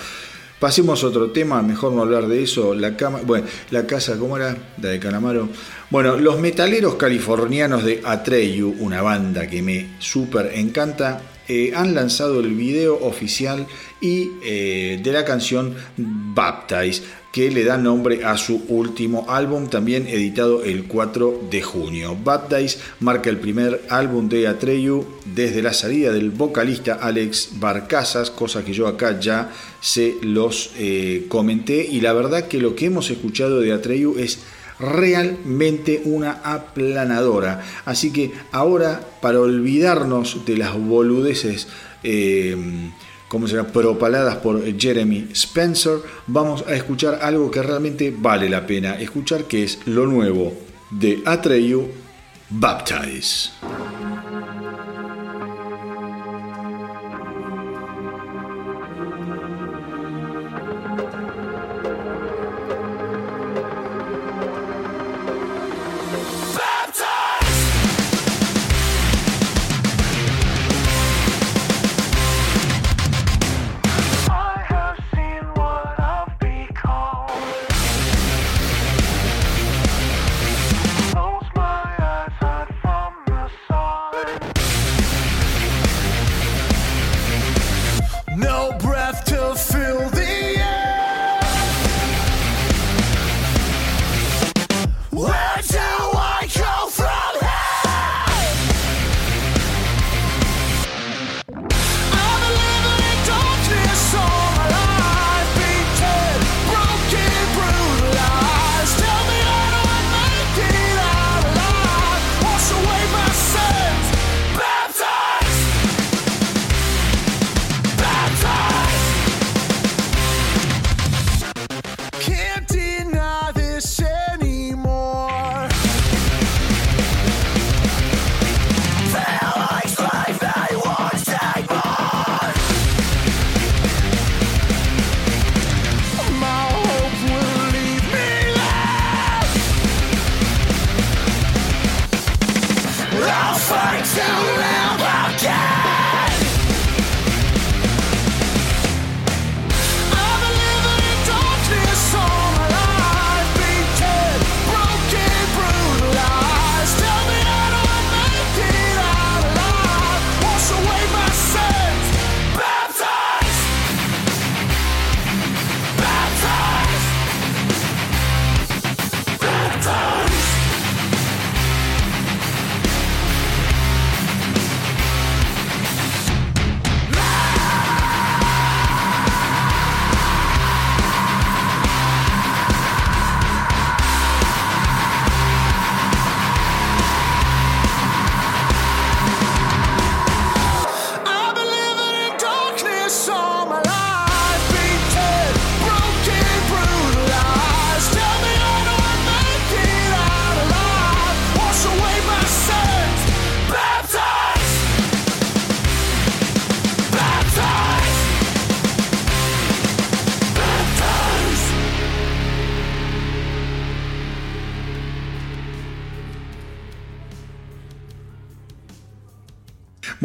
pasemos a otro tema, mejor no hablar de eso. La cama, bueno, la casa, ¿cómo era? La de Calamaro. Bueno, los metaleros californianos de Atreyu, una banda que me súper encanta, eh, han lanzado el video oficial y eh, de la canción Baptize, que le da nombre a su último álbum, también editado el 4 de junio. Baptize marca el primer álbum de Atreyu desde la salida del vocalista Alex Barcazas, cosa que yo acá ya se los eh, comenté, y la verdad que lo que hemos escuchado de Atreyu es realmente una aplanadora. Así que ahora, para olvidarnos de las boludeces, eh, como se llama, propaladas por Jeremy Spencer, vamos a escuchar algo que realmente vale la pena escuchar, que es lo nuevo de Atreyu, Baptize.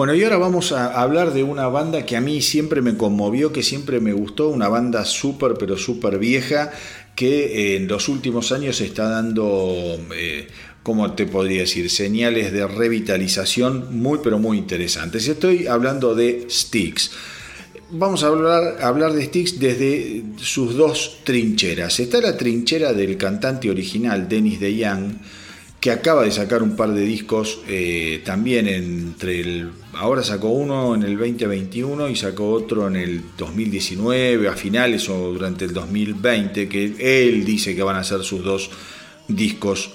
Bueno, y ahora vamos a hablar de una banda que a mí siempre me conmovió, que siempre me gustó, una banda súper, pero súper vieja, que que en los últimos años está dando, eh, ¿cómo te podría decir? Señales de revitalización muy, pero muy interesantes. Estoy hablando de Styx. Vamos a hablar, a hablar de Styx desde sus dos trincheras. Está la trinchera del cantante original, Dennis DeYoung, que acaba de sacar un par de discos eh, también entre el... Ahora sacó uno en el 2021 y sacó otro en el 2019, a finales o durante el 2020, que él dice que van a ser sus dos discos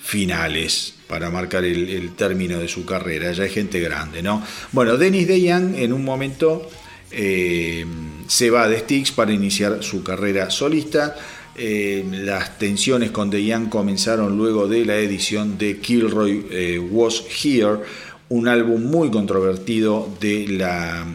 finales para marcar el, término de su carrera. Ya es gente grande, ¿no? Bueno, Dennis DeYoung en un momento eh, se va de Styx para iniciar su carrera solista. Eh, las tensiones con DeYoung comenzaron luego de la edición de Kilroy eh, Was Here, un álbum muy controvertido de, la,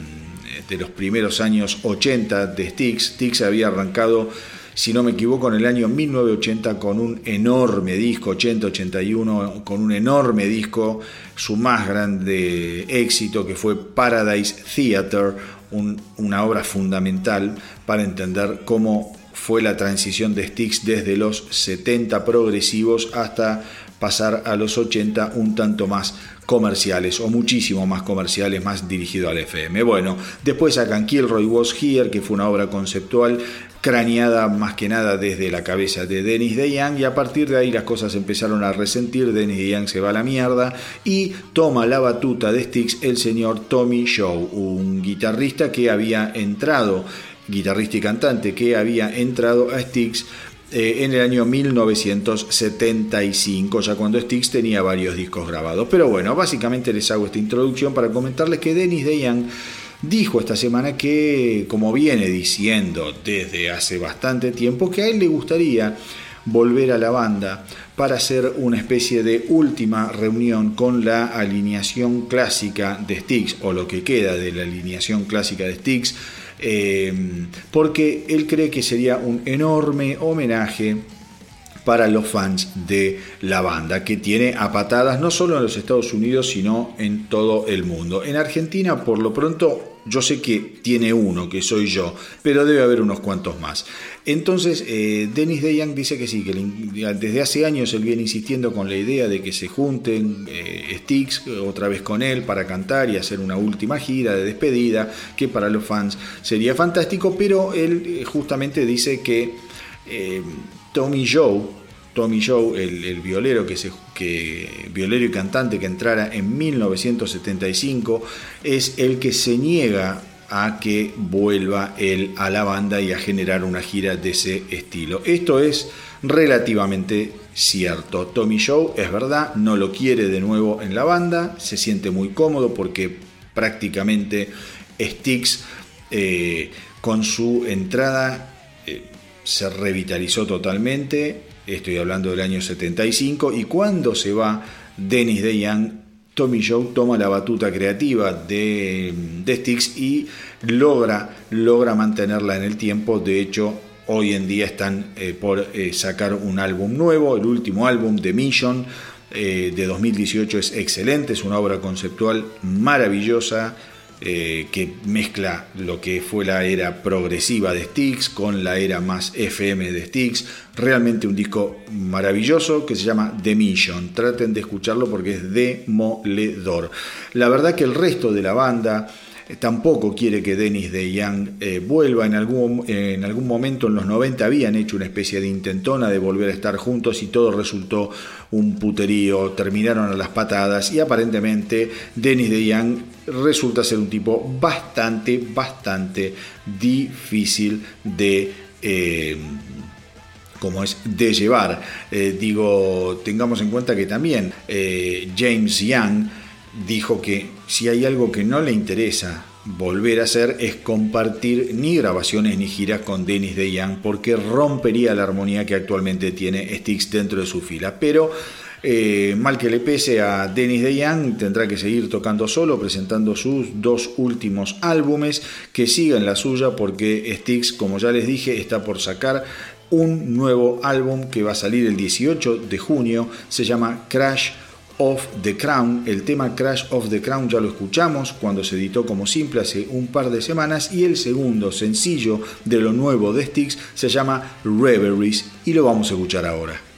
de los primeros años 80 de Styx. Styx había arrancado, si no me equivoco, en el año 1980 con un enorme disco, 80-81, con un enorme disco, su más grande éxito que fue Paradise Theater, un, una obra fundamental para entender cómo fue la transición de Styx desde los 70 progresivos hasta pasar a los 80 un tanto más comerciales o muchísimo más comerciales, más dirigido al FM. Bueno, después sacan Kilroy Was Here, que fue una obra conceptual craneada más que nada desde la cabeza de Dennis DeYoung y a partir de ahí las cosas empezaron a resentir, Dennis DeYoung se va a la mierda y toma la batuta de Styx el señor Tommy Shaw, un guitarrista que había entrado guitarrista y cantante que había entrado a Styx eh, en el año 1975, ya cuando Styx tenía varios discos grabados. Pero bueno, básicamente les hago esta introducción para comentarles que Dennis DeYoung dijo esta semana que, como viene diciendo desde hace bastante tiempo, que a él le gustaría volver a la banda para hacer una especie de última reunión con la alineación clásica de Styx, o lo que queda de la alineación clásica de Styx, eh, porque él cree que sería un enorme homenaje para los fans de la banda, que tiene a patadas no solo en los Estados Unidos, sino en todo el mundo. En Argentina, por lo pronto, yo sé que tiene uno, que soy yo, pero debe haber unos cuantos más. Entonces, eh, Dennis DeYoung dice que sí, que desde hace años él viene insistiendo con la idea de que se junten eh, Styx otra vez con él para cantar y hacer una última gira de despedida, que para los fans sería fantástico, pero él eh, justamente dice que eh, Tommy Joe, Tommy Joe, el, violero que se que violero y cantante que entrara en 1975 es el que se niega a que vuelva él a la banda y a generar una gira de ese estilo. Esto es relativamente cierto. Tommy Joe es verdad, no lo quiere de nuevo en la banda, se siente muy cómodo porque prácticamente Styx eh, con su entrada eh, se revitalizó totalmente, estoy hablando del año 75, y cuando se va Dennis DeYoung, Tommy Joe toma la batuta creativa de, de Styx y logra, logra mantenerla en el tiempo, de hecho hoy en día están eh, por eh, sacar un álbum nuevo, el último álbum de Mission eh, de 2018 es excelente, es una obra conceptual maravillosa, eh, que mezcla lo que fue la era progresiva de Styx con la era más FM de Styx. Realmente un disco maravilloso que se llama The Mission. Traten de escucharlo porque es demoledor. La verdad que el resto de la banda tampoco quiere que Dennis DeYoung eh, vuelva. En algún, en algún momento en los 90 habían hecho una especie de intentona de volver a estar juntos y todo resultó un puterío. Terminaron a las patadas y aparentemente Dennis DeYoung resulta ser un tipo bastante, bastante difícil de... Eh, es de llevar. Eh, digo, tengamos en cuenta que también eh, James Young dijo que si hay algo que no le interesa volver a hacer es compartir ni grabaciones ni giras con Dennis DeYoung porque rompería la armonía que actualmente tiene Styx dentro de su fila. Pero eh, mal que le pese a Dennis DeYoung, tendrá que seguir tocando solo, presentando sus dos últimos álbumes, que sigan la suya porque Styx, como ya les dije, está por sacar un nuevo álbum que va a salir el 18 de junio, se llama Crash of the Crown. El tema Crash of the Crown ya lo escuchamos cuando se editó como simple hace un par de semanas y el segundo sencillo de lo nuevo de Styx se llama Reveries y lo vamos a escuchar ahora.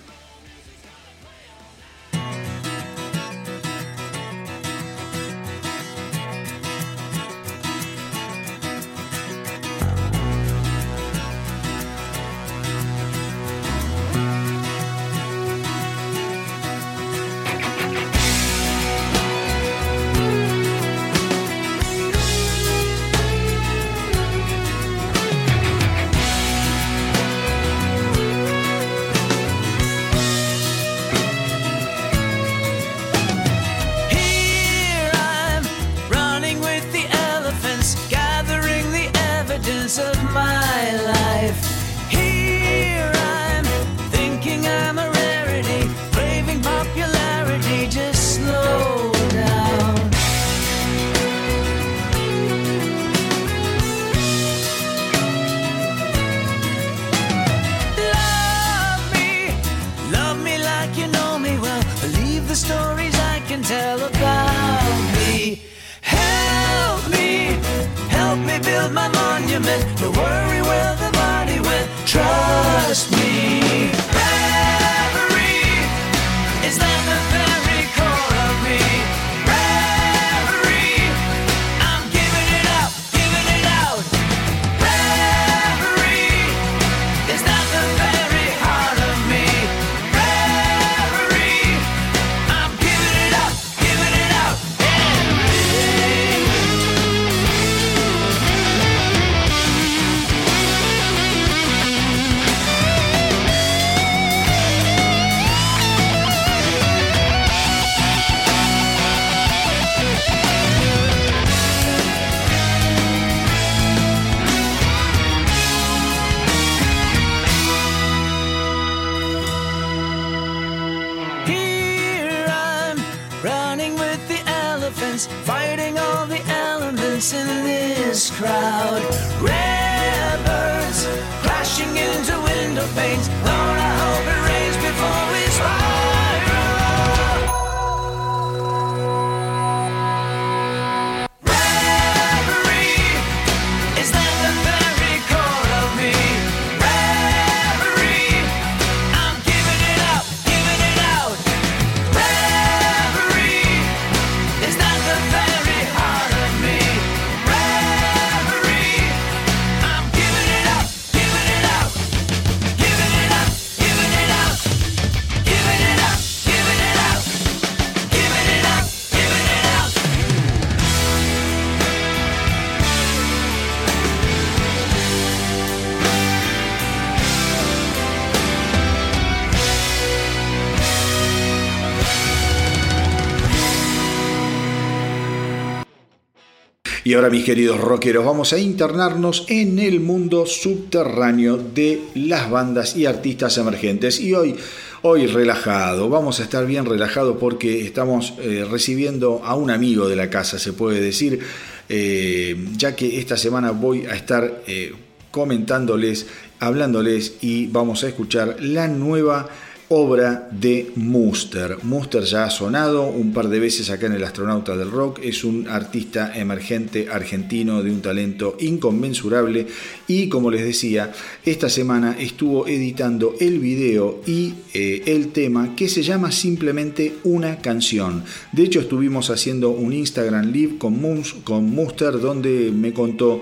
Y ahora, mis queridos rockeros, vamos a internarnos en el mundo subterráneo de las bandas y artistas emergentes. Y hoy, hoy relajado, vamos a estar bien relajados porque estamos eh, recibiendo a un amigo de la casa, se puede decir, eh, ya que esta semana voy a estar eh, comentándoles, hablándoles y vamos a escuchar la nueva obra de Muster. Muster ya ha sonado un par de veces acá en el Astronauta del Rock, es un artista emergente argentino de un talento inconmensurable y como les decía, esta semana estuvo editando el video y eh, el tema que se llama simplemente una canción. De hecho estuvimos haciendo un Instagram Live con, Mus- con Muster donde me contó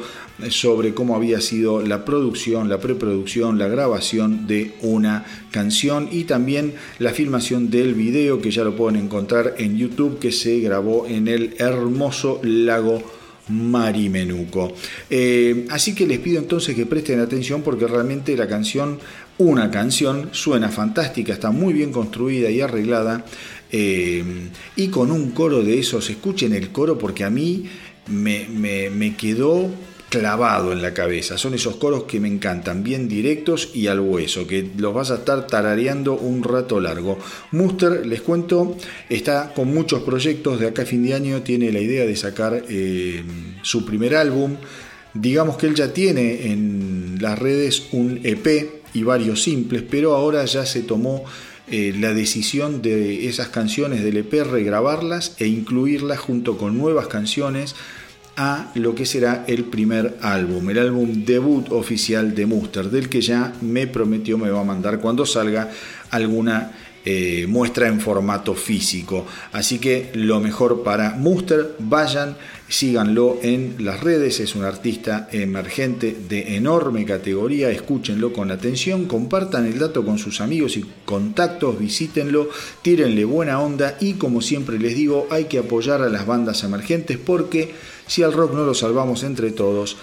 sobre cómo había sido la producción, la preproducción, la grabación de una canción y también la filmación del video que ya lo pueden encontrar en YouTube que se grabó en el hermoso lago Marimenuco. Eh, así que les pido entonces que presten atención porque realmente la canción, una canción, suena fantástica, está muy bien construida y arreglada. eh, y con un coro de esos, escuchen el coro porque a mí me, quedó clavado en la cabeza. Son esos coros que me encantan, bien directos y al hueso, que los vas a estar tarareando un rato largo. Muster, les cuento, está con muchos proyectos de acá a fin de año, tiene la idea de sacar eh, su primer álbum. Digamos que él ya tiene en las redes un EP y varios simples, pero ahora ya se tomó eh, la decisión de esas canciones del EP, regrabarlas e incluirlas junto con nuevas canciones a lo que será el primer álbum, el álbum debut oficial de Muster, del que ya me prometió me va a mandar cuando salga alguna eh, muestra en formato físico. Así que lo mejor para Muster, vayan, síganlo en las redes, es un artista emergente de enorme categoría, escúchenlo con atención, compartan el dato con sus amigos y contactos, visítenlo, tírenle buena onda y como siempre les digo, hay que apoyar a las bandas emergentes porque si al rock no lo salvamos entre todos,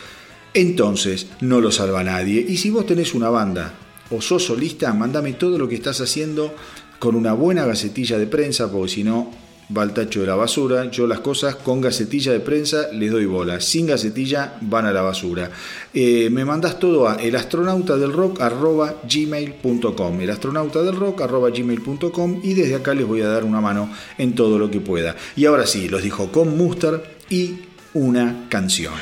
entonces no lo salva nadie. Y si vos tenés una banda o sos solista, mandame todo lo que estás haciendo con una buena gacetilla de prensa, porque si no va al tacho de la basura. Yo las cosas con gacetilla de prensa les doy bola, sin gacetilla van a la basura. Eh, me mandas todo a elastronautadelrock.gmail.com elastronautadelrock.gmail.com y desde acá les voy a dar una mano en todo lo que pueda. Y ahora sí, los dijo con Muster y una canción.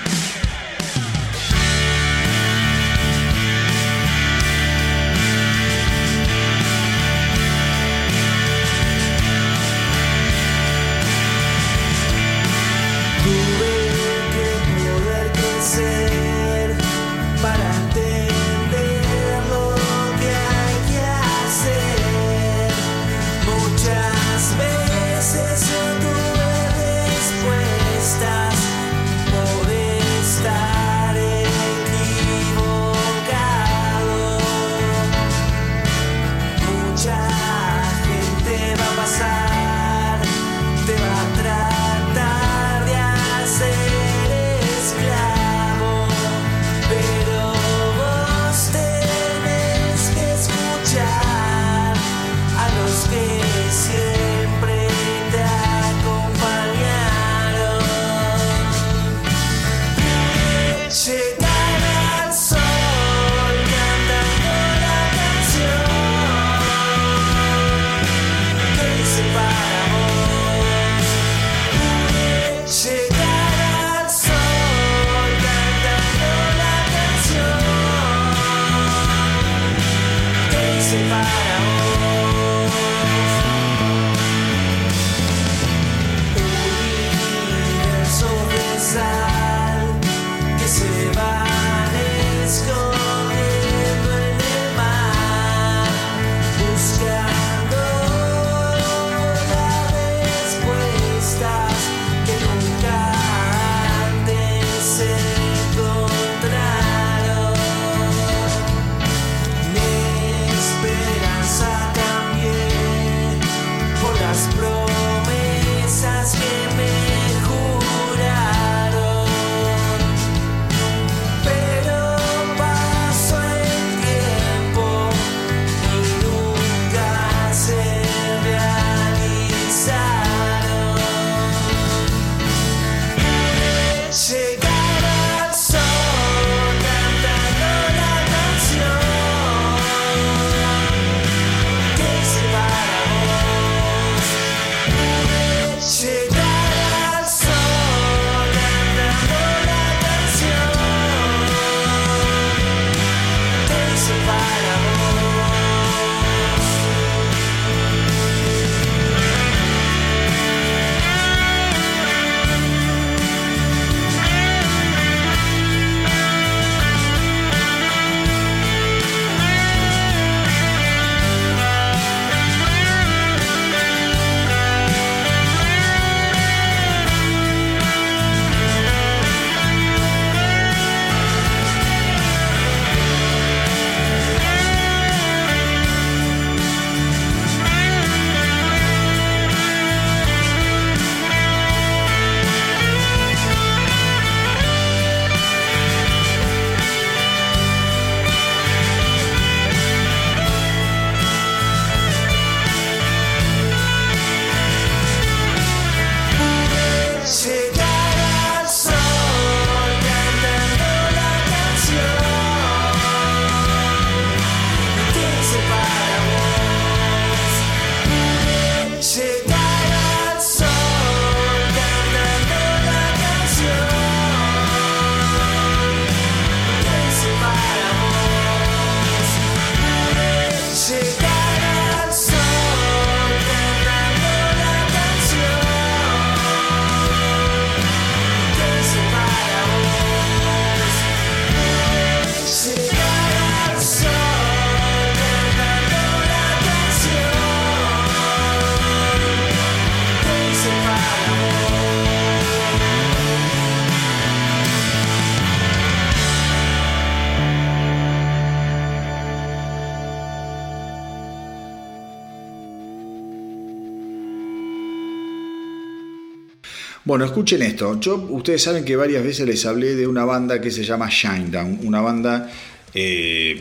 Bueno, escuchen esto. Ustedes saben que varias veces les hablé de una banda que se llama Shinedown, una banda eh,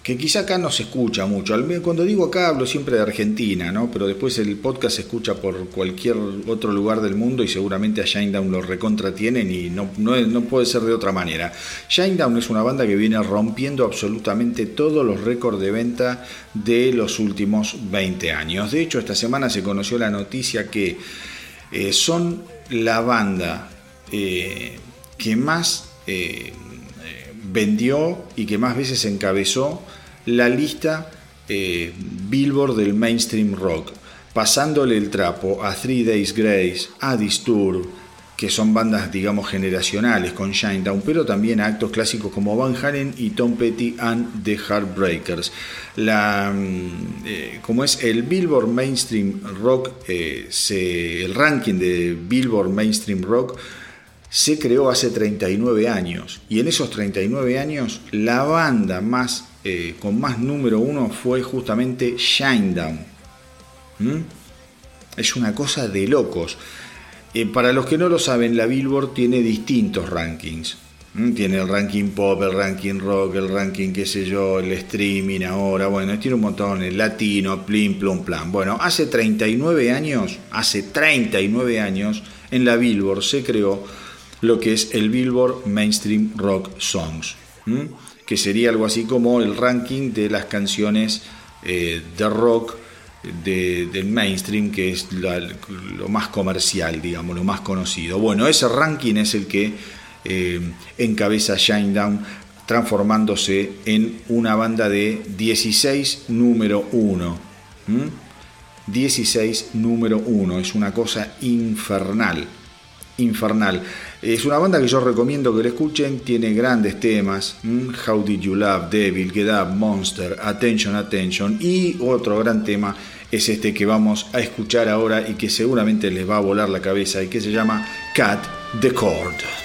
que quizá acá no se escucha mucho. Cuando digo acá hablo siempre de Argentina, ¿no? Pero después el podcast se escucha por cualquier otro lugar del mundo y seguramente a Shinedown lo recontra tienen y no, no puede ser de otra manera. Shinedown es una banda que viene rompiendo absolutamente todos los récords de venta de los últimos 20 años. De hecho, esta semana se conoció la noticia que eh, son la banda eh, que más eh, eh, vendió y que más veces encabezó la lista eh, Billboard del mainstream rock, pasándole el trapo a Three Days Grace, a Disturb, que son bandas, digamos, generacionales con Shinedown, pero también a actos clásicos como Van Halen y Tom Petty and the Heartbreakers. La, mm, eh, como es el Billboard Mainstream Rock, eh, se- el ranking de Billboard Mainstream Rock se creó hace 39 años y en esos 39 años la banda más eh, con más número uno fue justamente Shinedown. ¿Mm? Es una cosa de locos. Eh, para los que no lo saben, la Billboard tiene distintos rankings. ¿Mm? Tiene el ranking pop, el ranking rock, el ranking qué sé yo, el streaming ahora, bueno, tiene un montón, el latino, plim, plum, plan. Bueno, hace 39 años, hace 39 años, en la Billboard se creó lo que es el Billboard Mainstream Rock Songs, ¿m? que sería algo así como el ranking de las canciones eh, de rock de- del mainstream, que es la- lo más comercial, digamos, lo más conocido. Bueno, ese ranking es el que eh, encabeza Shinedown, transformándose en una banda de 16 número 1. 16 número 1, es una cosa infernal infernal. Es una banda que yo recomiendo que la escuchen, tiene grandes temas. How Did You Love, Devil, Get Up, Monster, Attention, Attention, y otro gran tema es este que vamos a escuchar ahora y que seguramente les va a volar la cabeza y que se llama Cat the Cord.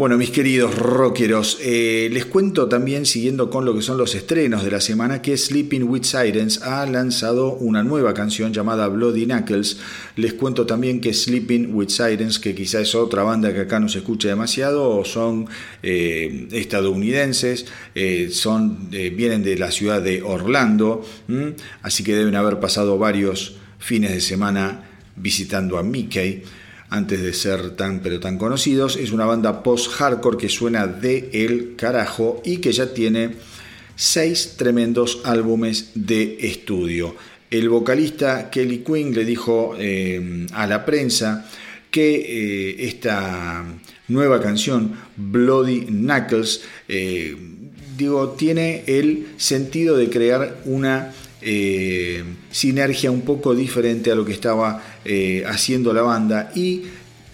Bueno, mis queridos rockeros, eh, les cuento también, siguiendo con lo que son los estrenos de la semana, que Sleeping with Sirens ha lanzado una nueva canción llamada Bloody Knuckles. Les cuento también que Sleeping with Sirens, que quizá es otra banda que acá no se escucha demasiado, son eh, estadounidenses, eh, son, vienen de la ciudad de Orlando, así que deben haber pasado varios fines de semana visitando a Mickey antes de ser tan pero tan conocidos. Es una banda post-hardcore que suena de el carajo y que ya tiene seis tremendos álbumes de estudio. El vocalista Kelly Quinn le dijo eh, a la prensa que eh, esta nueva canción, Bloody Knuckles, eh, digo, tiene el sentido de crear una sinergia un poco diferente a lo que estaba eh, haciendo la banda y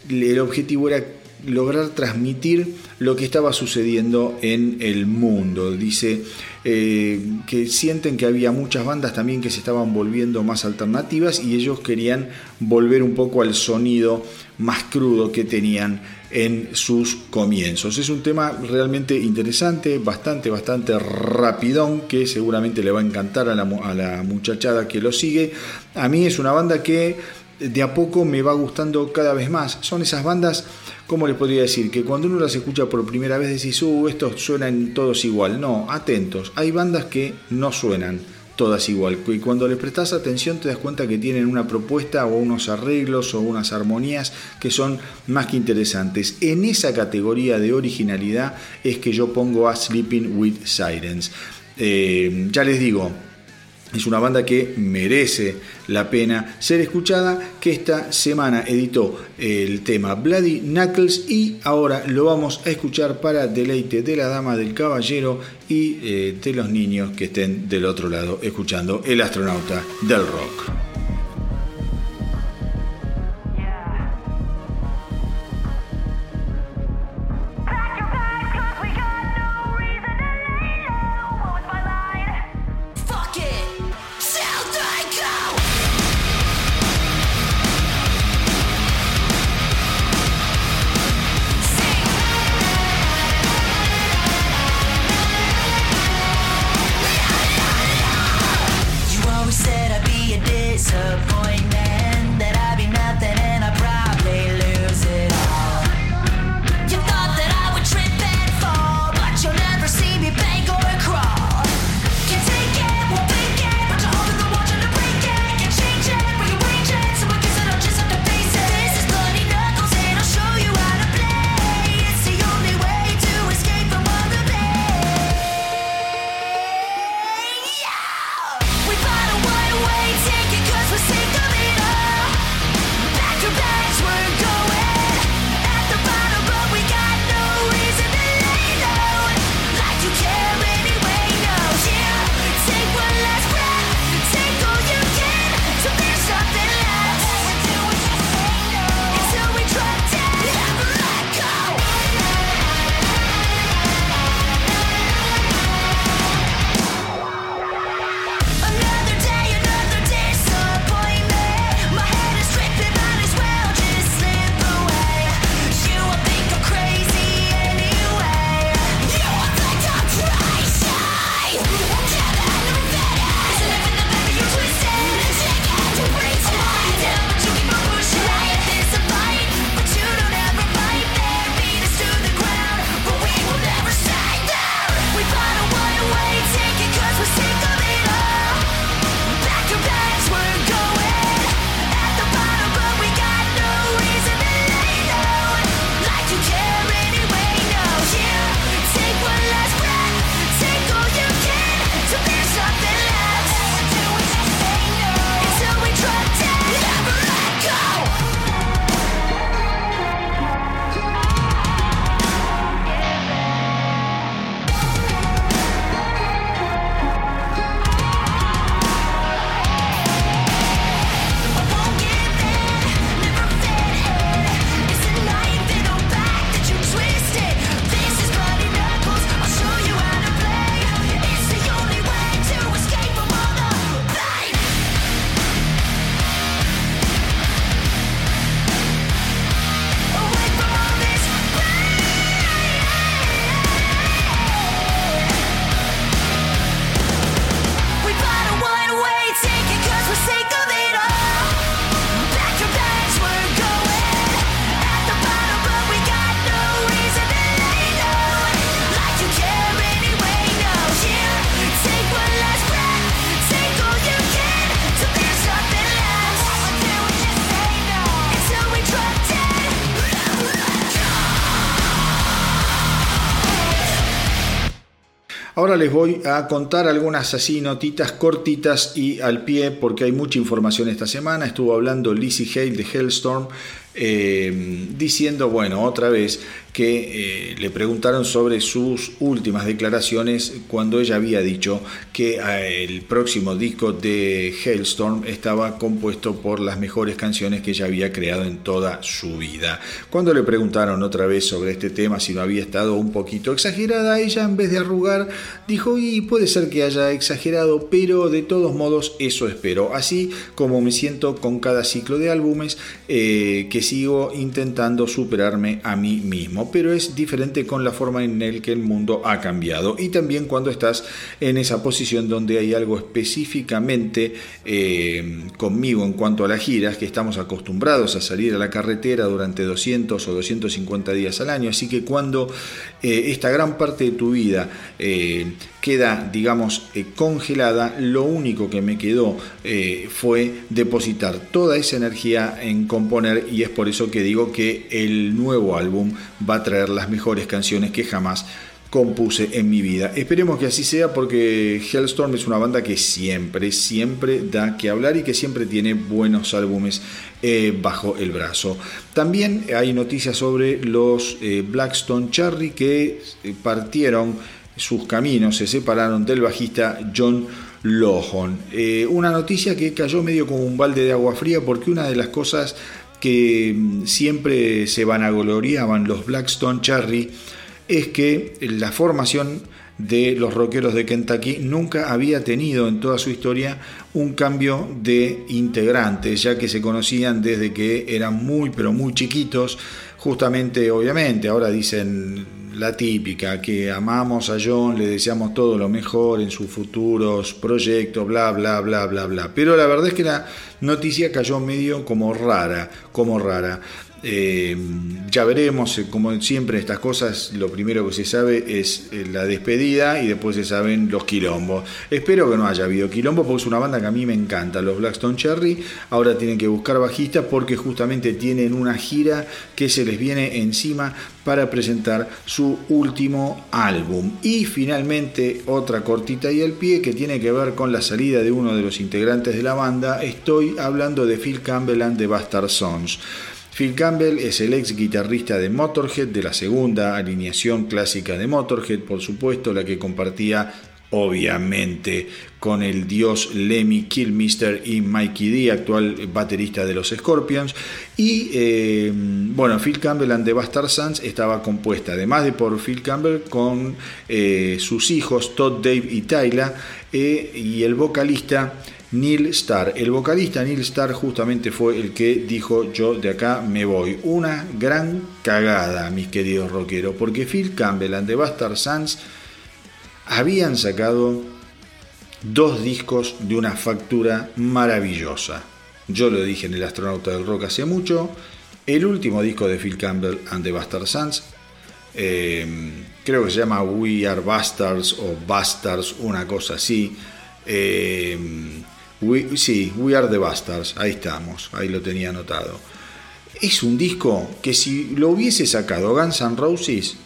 el objetivo era lograr transmitir lo que estaba sucediendo en el mundo. Dice eh, que sienten que había muchas bandas también que se estaban volviendo más alternativas y ellos querían volver un poco al sonido más crudo que tenían en sus comienzos. Es un tema realmente interesante, bastante, bastante rapidón, que seguramente le va a encantar a la, a la muchachada que lo sigue. A mí es una banda que de a poco me va gustando cada vez más. Son esas bandas, ¿cómo les podría decir? Que cuando uno las escucha por primera vez decís, uh, estos suenan todos igual. No, atentos. Hay bandas que no suenan todas igual. Y cuando les prestas atención te das cuenta que tienen una propuesta o unos arreglos o unas armonías que son más que interesantes. En esa categoría de originalidad es que yo pongo a Sleeping with Sirens. Eh, ya les digo, es una banda que merece la pena ser escuchada, que esta semana editó el tema Bloody Knuckles y ahora lo vamos a escuchar para deleite de la dama, del caballero y eh, de los niños que estén del otro lado escuchando El astronauta del rock. Ahora les voy a contar algunas así notitas cortitas y al pie porque hay mucha información esta semana. Estuvo hablando Lizzie Hale de Hellstorm eh, diciendo, bueno, otra vez que eh, le preguntaron sobre sus últimas declaraciones cuando ella había dicho que eh, el próximo disco de Hailstorm estaba compuesto por las mejores canciones que ella había creado en toda su vida. Cuando le preguntaron otra vez sobre este tema si no había estado un poquito exagerada, ella en vez de arrugar dijo y puede ser que haya exagerado, pero de todos modos eso espero. Así como me siento con cada ciclo de álbumes eh, que sigo intentando superarme a mí mismo pero es diferente con la forma en el que el mundo ha cambiado y también cuando estás en esa posición donde hay algo específicamente eh, conmigo en cuanto a las giras, que estamos acostumbrados a salir a la carretera durante 200 o 250 días al año, así que cuando eh, esta gran parte de tu vida eh, queda, digamos, eh, congelada, lo único que me quedó eh, fue depositar toda esa energía en componer y es por eso que digo que el nuevo álbum va a traer las mejores canciones que jamás compuse en mi vida. Esperemos que así sea porque Hellstorm es una banda que siempre, siempre da que hablar y que siempre tiene buenos álbumes eh, bajo el brazo. También hay noticias sobre los Blackstone Cherry que partieron sus caminos, se separaron del bajista John Lohan. Eh, una noticia que cayó medio como un balde de agua fría porque una de las cosas que mm, siempre se vanagloriaban los Blackstone Cherry es que la formación de los rockeros de Kentucky nunca había tenido en toda su historia un cambio de integrantes, ya que se conocían desde que eran muy pero muy chiquitos, justamente obviamente, ahora dicen la típica, que amamos a John, le deseamos todo lo mejor en sus futuros proyectos, bla, bla, bla, bla, bla. Pero la verdad es que la noticia cayó medio como rara, como rara. Eh, ya veremos, eh, como siempre estas cosas, lo primero que se sabe es eh, la despedida y después se saben los quilombos. Espero que no haya habido quilombo porque es una banda que a mí me encanta, los Blackstone Cherry. Ahora tienen que buscar bajistas porque justamente tienen una gira que se les viene encima para presentar su último álbum. Y finalmente otra cortita y al pie que tiene que ver con la salida de uno de los integrantes de la banda. Estoy hablando de Phil Campbell and the Bastard Sons. Phil Campbell es el ex guitarrista de Motorhead, de la segunda alineación clásica de Motorhead, por supuesto, la que compartía obviamente con el dios Lemmy Kilmister y Mikey D, actual baterista de los Scorpions. Y eh, bueno, Phil Campbell and the Bastard Sons estaba compuesta, además de por Phil Campbell, con eh, sus hijos Todd, Dave y Tyler, eh, y el vocalista Neil Starr. El vocalista Neil Starr justamente fue el que dijo yo de acá me voy. Una gran cagada, mis queridos rockeros, porque Phil Campbell and the Bastard Sons habían sacado dos discos de una factura maravillosa. Yo lo dije en El Astronauta del Rock hace mucho. El último disco de Phil Campbell and the Bastard Sons, eh, creo que se llama We Are Bastards o Bastards, una cosa así. Eh, We- sí, We Are the Bastards, ahí estamos, ahí lo tenía anotado. Es un disco que si lo hubiese sacado Guns N' Roses,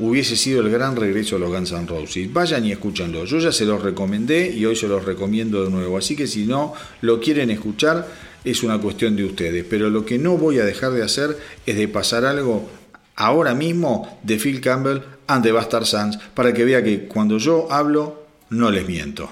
hubiese sido el gran regreso de los Guns N' Roses. Vayan y escúchanlo. Yo ya se los recomendé y hoy se los recomiendo de nuevo. Así que si no lo quieren escuchar, es una cuestión de ustedes. Pero lo que no voy a dejar de hacer es de pasar algo ahora mismo de Phil Campbell and the Bastard Sons para que vea que cuando yo hablo, no les miento.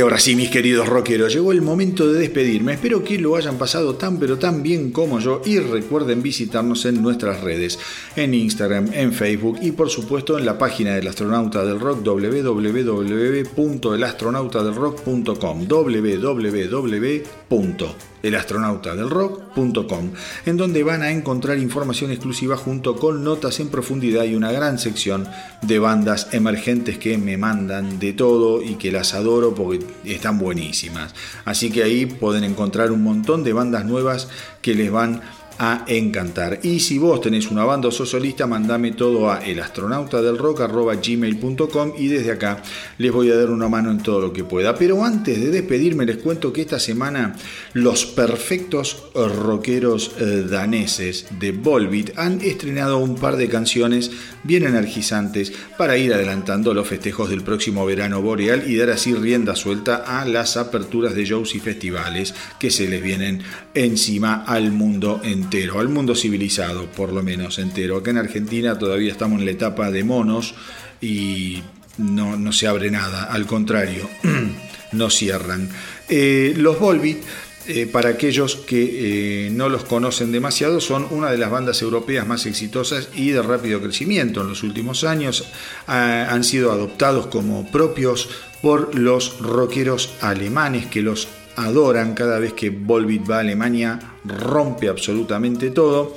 Y ahora sí, mis queridos rockeros, llegó el momento de despedirme. Espero que lo hayan pasado tan pero tan bien como yo y recuerden visitarnos en nuestras redes, en Instagram, en Facebook y por supuesto en la página del astronauta del rock www.elastronautadelrock.com www.elastronautadelrock.com en donde van a encontrar información exclusiva junto con notas en profundidad y una gran sección de bandas emergentes que me mandan de todo y que las adoro porque están buenísimas. Así que ahí pueden encontrar un montón de bandas nuevas que les van a encantar. Y si vos tenés una banda o sos solista, mandame todo a elastronautadelrock.gmail.com y desde acá les voy a dar una mano en todo lo que pueda. Pero antes de despedirme les cuento que esta semana los perfectos rockeros eh, daneses de Volbeat han estrenado un par de canciones bien energizantes para ir adelantando los festejos del próximo verano boreal y dar así rienda suelta a las aperturas de shows y festivales que se les vienen encima al mundo entero al mundo civilizado, por lo menos entero. Acá en Argentina todavía estamos en la etapa de monos y no, se abre nada, al contrario, no cierran. Eh, los Volbeat, eh, para aquellos que eh, no los conocen demasiado, son una de las bandas europeas más exitosas y de rápido crecimiento. En los últimos años ah, han sido adoptados como propios por los rockeros alemanes que los adoran cada vez que Volbeat va a Alemania, rompe absolutamente todo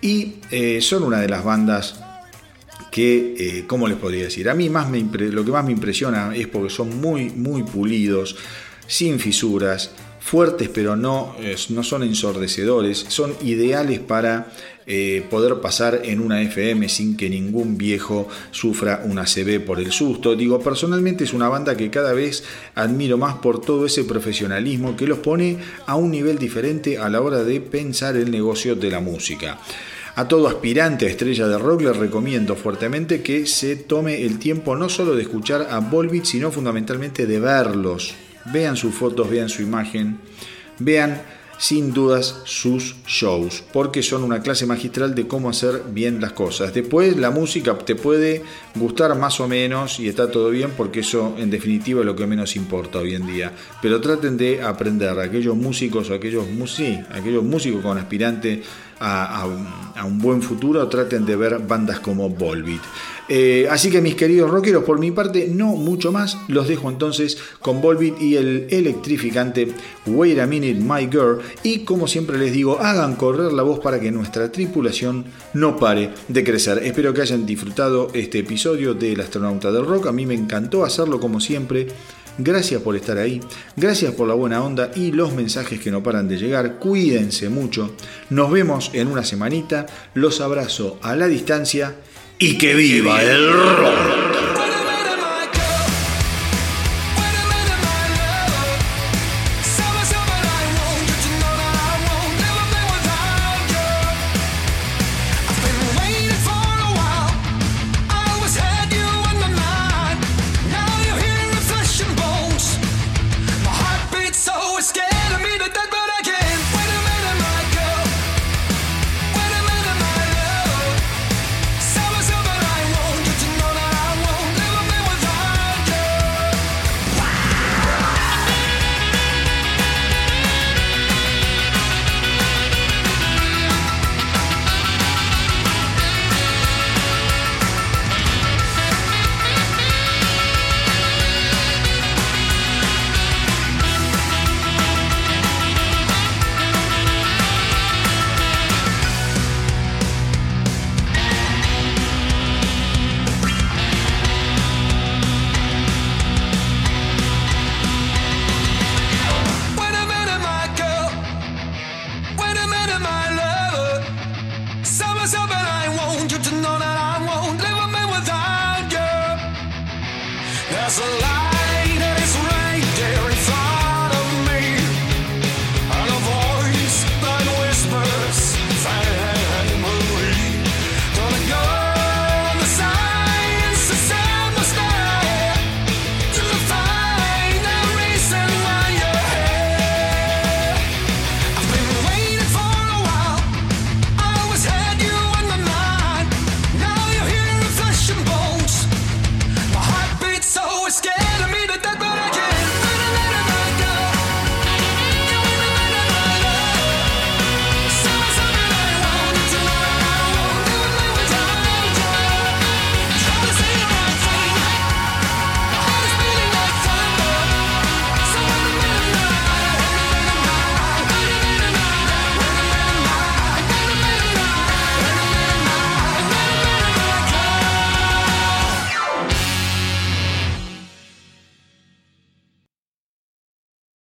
y eh, son una de las bandas que, eh, ¿cómo les podría decir? A mí más me lo que más me impresiona es porque son muy, muy pulidos, sin fisuras, fuertes pero no, eh, no son ensordecedores, son ideales para eh, poder pasar en una FM sin que ningún viejo sufra una CB por el susto. Digo, personalmente es una banda que cada vez admiro más por todo ese profesionalismo que los pone a un nivel diferente a la hora de pensar el negocio de la música. A todo aspirante a estrella de rock les recomiendo fuertemente que se tome el tiempo no solo de escuchar a Volbeat, sino fundamentalmente de verlos. Vean sus fotos, vean su imagen, vean sin dudas sus shows, porque son una clase magistral de cómo hacer bien las cosas. Después la música te puede gustar más o menos y está todo bien, porque eso en definitiva es lo que menos importa hoy en día. Pero traten de aprender, aquellos músicos o aquellos, aquellos músicos con aspirante a, a un, a un buen futuro, traten de ver bandas como Volbeat. Eh, así que mis queridos rockeros, por mi parte, no mucho más. Los dejo entonces con Volbeat y el electrificante Wait a Minute My Girl. Y como siempre les digo, hagan correr la voz para que nuestra tripulación no pare de crecer. Espero que hayan disfrutado este episodio del Astronauta del Rock. A mí me encantó hacerlo como siempre. Gracias por estar ahí, gracias por la buena onda y los mensajes que no paran de llegar. Cuídense mucho. Nos vemos en una semanita. Los abrazo a la distancia y que viva el rock.